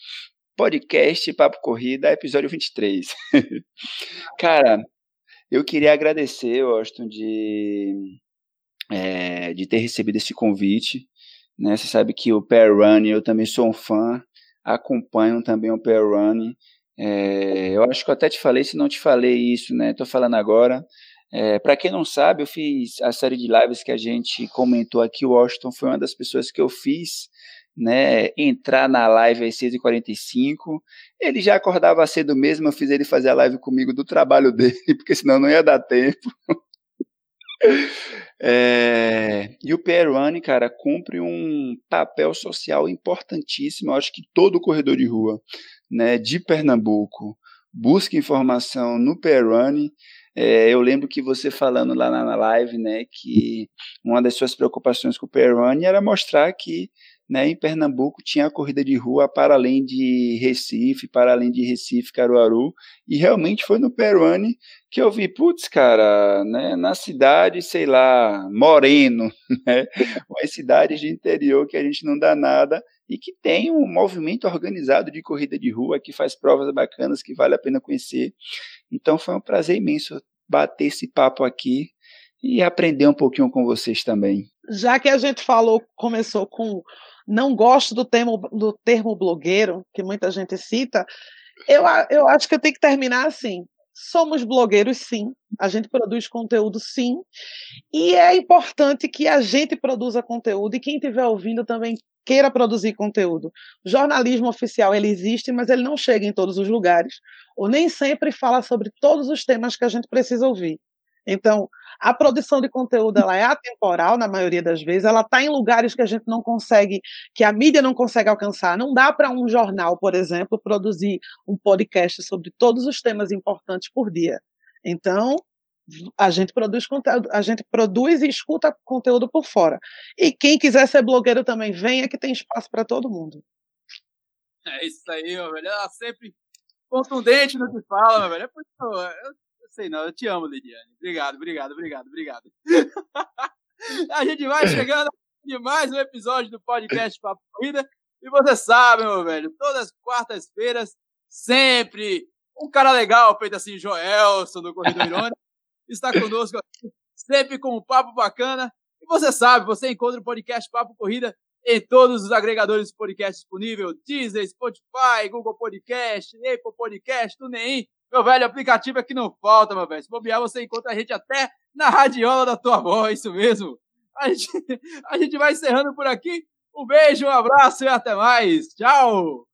podcast Papo Corrida, episódio 23. Cara, eu queria agradecer, Austin, de é, de ter recebido esse convite. Né? Você sabe que o Pair Run, eu também sou um fã, acompanho também o Pair Run. É, eu acho que eu até te falei, se não te falei isso, né? Estou falando agora. É, Para quem não sabe, eu fiz a série de lives que a gente comentou aqui. O Washington foi uma das pessoas que eu fiz né, entrar na live às 6h45. Ele já acordava cedo mesmo, eu fiz ele fazer a live comigo do trabalho dele, porque senão não ia dar tempo. É, e o PR1, cara, cumpre um papel social importantíssimo. Eu acho que todo corredor de rua né, de Pernambuco busca informação no PR1. É, eu lembro que você falando lá na live, né, que uma das suas preocupações com o PR1 era mostrar que né, em Pernambuco tinha a corrida de rua para além de Recife, para além de Recife, Caruaru, e realmente foi no Peruane que eu vi, putz, cara, né, na cidade, sei lá, Moreno, né, umas cidades de interior que a gente não dá nada e que tem um movimento organizado de corrida de rua que faz provas bacanas que vale a pena conhecer. Então foi um prazer imenso bater esse papo aqui e aprender um pouquinho com vocês também. Já que a gente falou, começou com não gosto do termo, do termo blogueiro, que muita gente cita, eu, eu acho que eu tenho que terminar assim. Somos blogueiros, sim. A gente produz conteúdo, sim. E é importante que a gente produza conteúdo e quem estiver ouvindo também queira produzir conteúdo. O jornalismo oficial ele existe, mas ele não chega em todos os lugares, ou nem sempre fala sobre todos os temas que a gente precisa ouvir. Então, a produção de conteúdo ela é atemporal na maioria das vezes, ela está em lugares que a gente não consegue, que a mídia não consegue alcançar. Não dá para um jornal, por exemplo, produzir um podcast sobre todos os temas importantes por dia. Então, a gente produz a gente produz e escuta conteúdo por fora. E quem quiser ser blogueiro também venha que tem espaço para todo mundo. É isso aí, meu velho. Ela sempre contundente no que fala, meu velho. É eu sei não, eu te amo, Lidiane. Obrigado, obrigado, obrigado, obrigado. a gente vai chegando de mais um episódio do podcast Papo Corrida. E você sabe, meu velho, todas as quartas-feiras, sempre um cara legal, feito assim, Joelson, do Corredor Irônico, está conosco aqui sempre com um papo bacana. E você sabe, você encontra o podcast Papo Corrida em todos os agregadores de podcast disponível, Deezer, Spotify, Google Podcast, Apple Podcast, TuneIn. Meu velho, aplicativo é que não falta, meu velho. Se bobear, você encontra a gente até na radiola da tua avó, isso mesmo. A gente, a gente vai encerrando por aqui. Um beijo, um abraço e até mais. Tchau!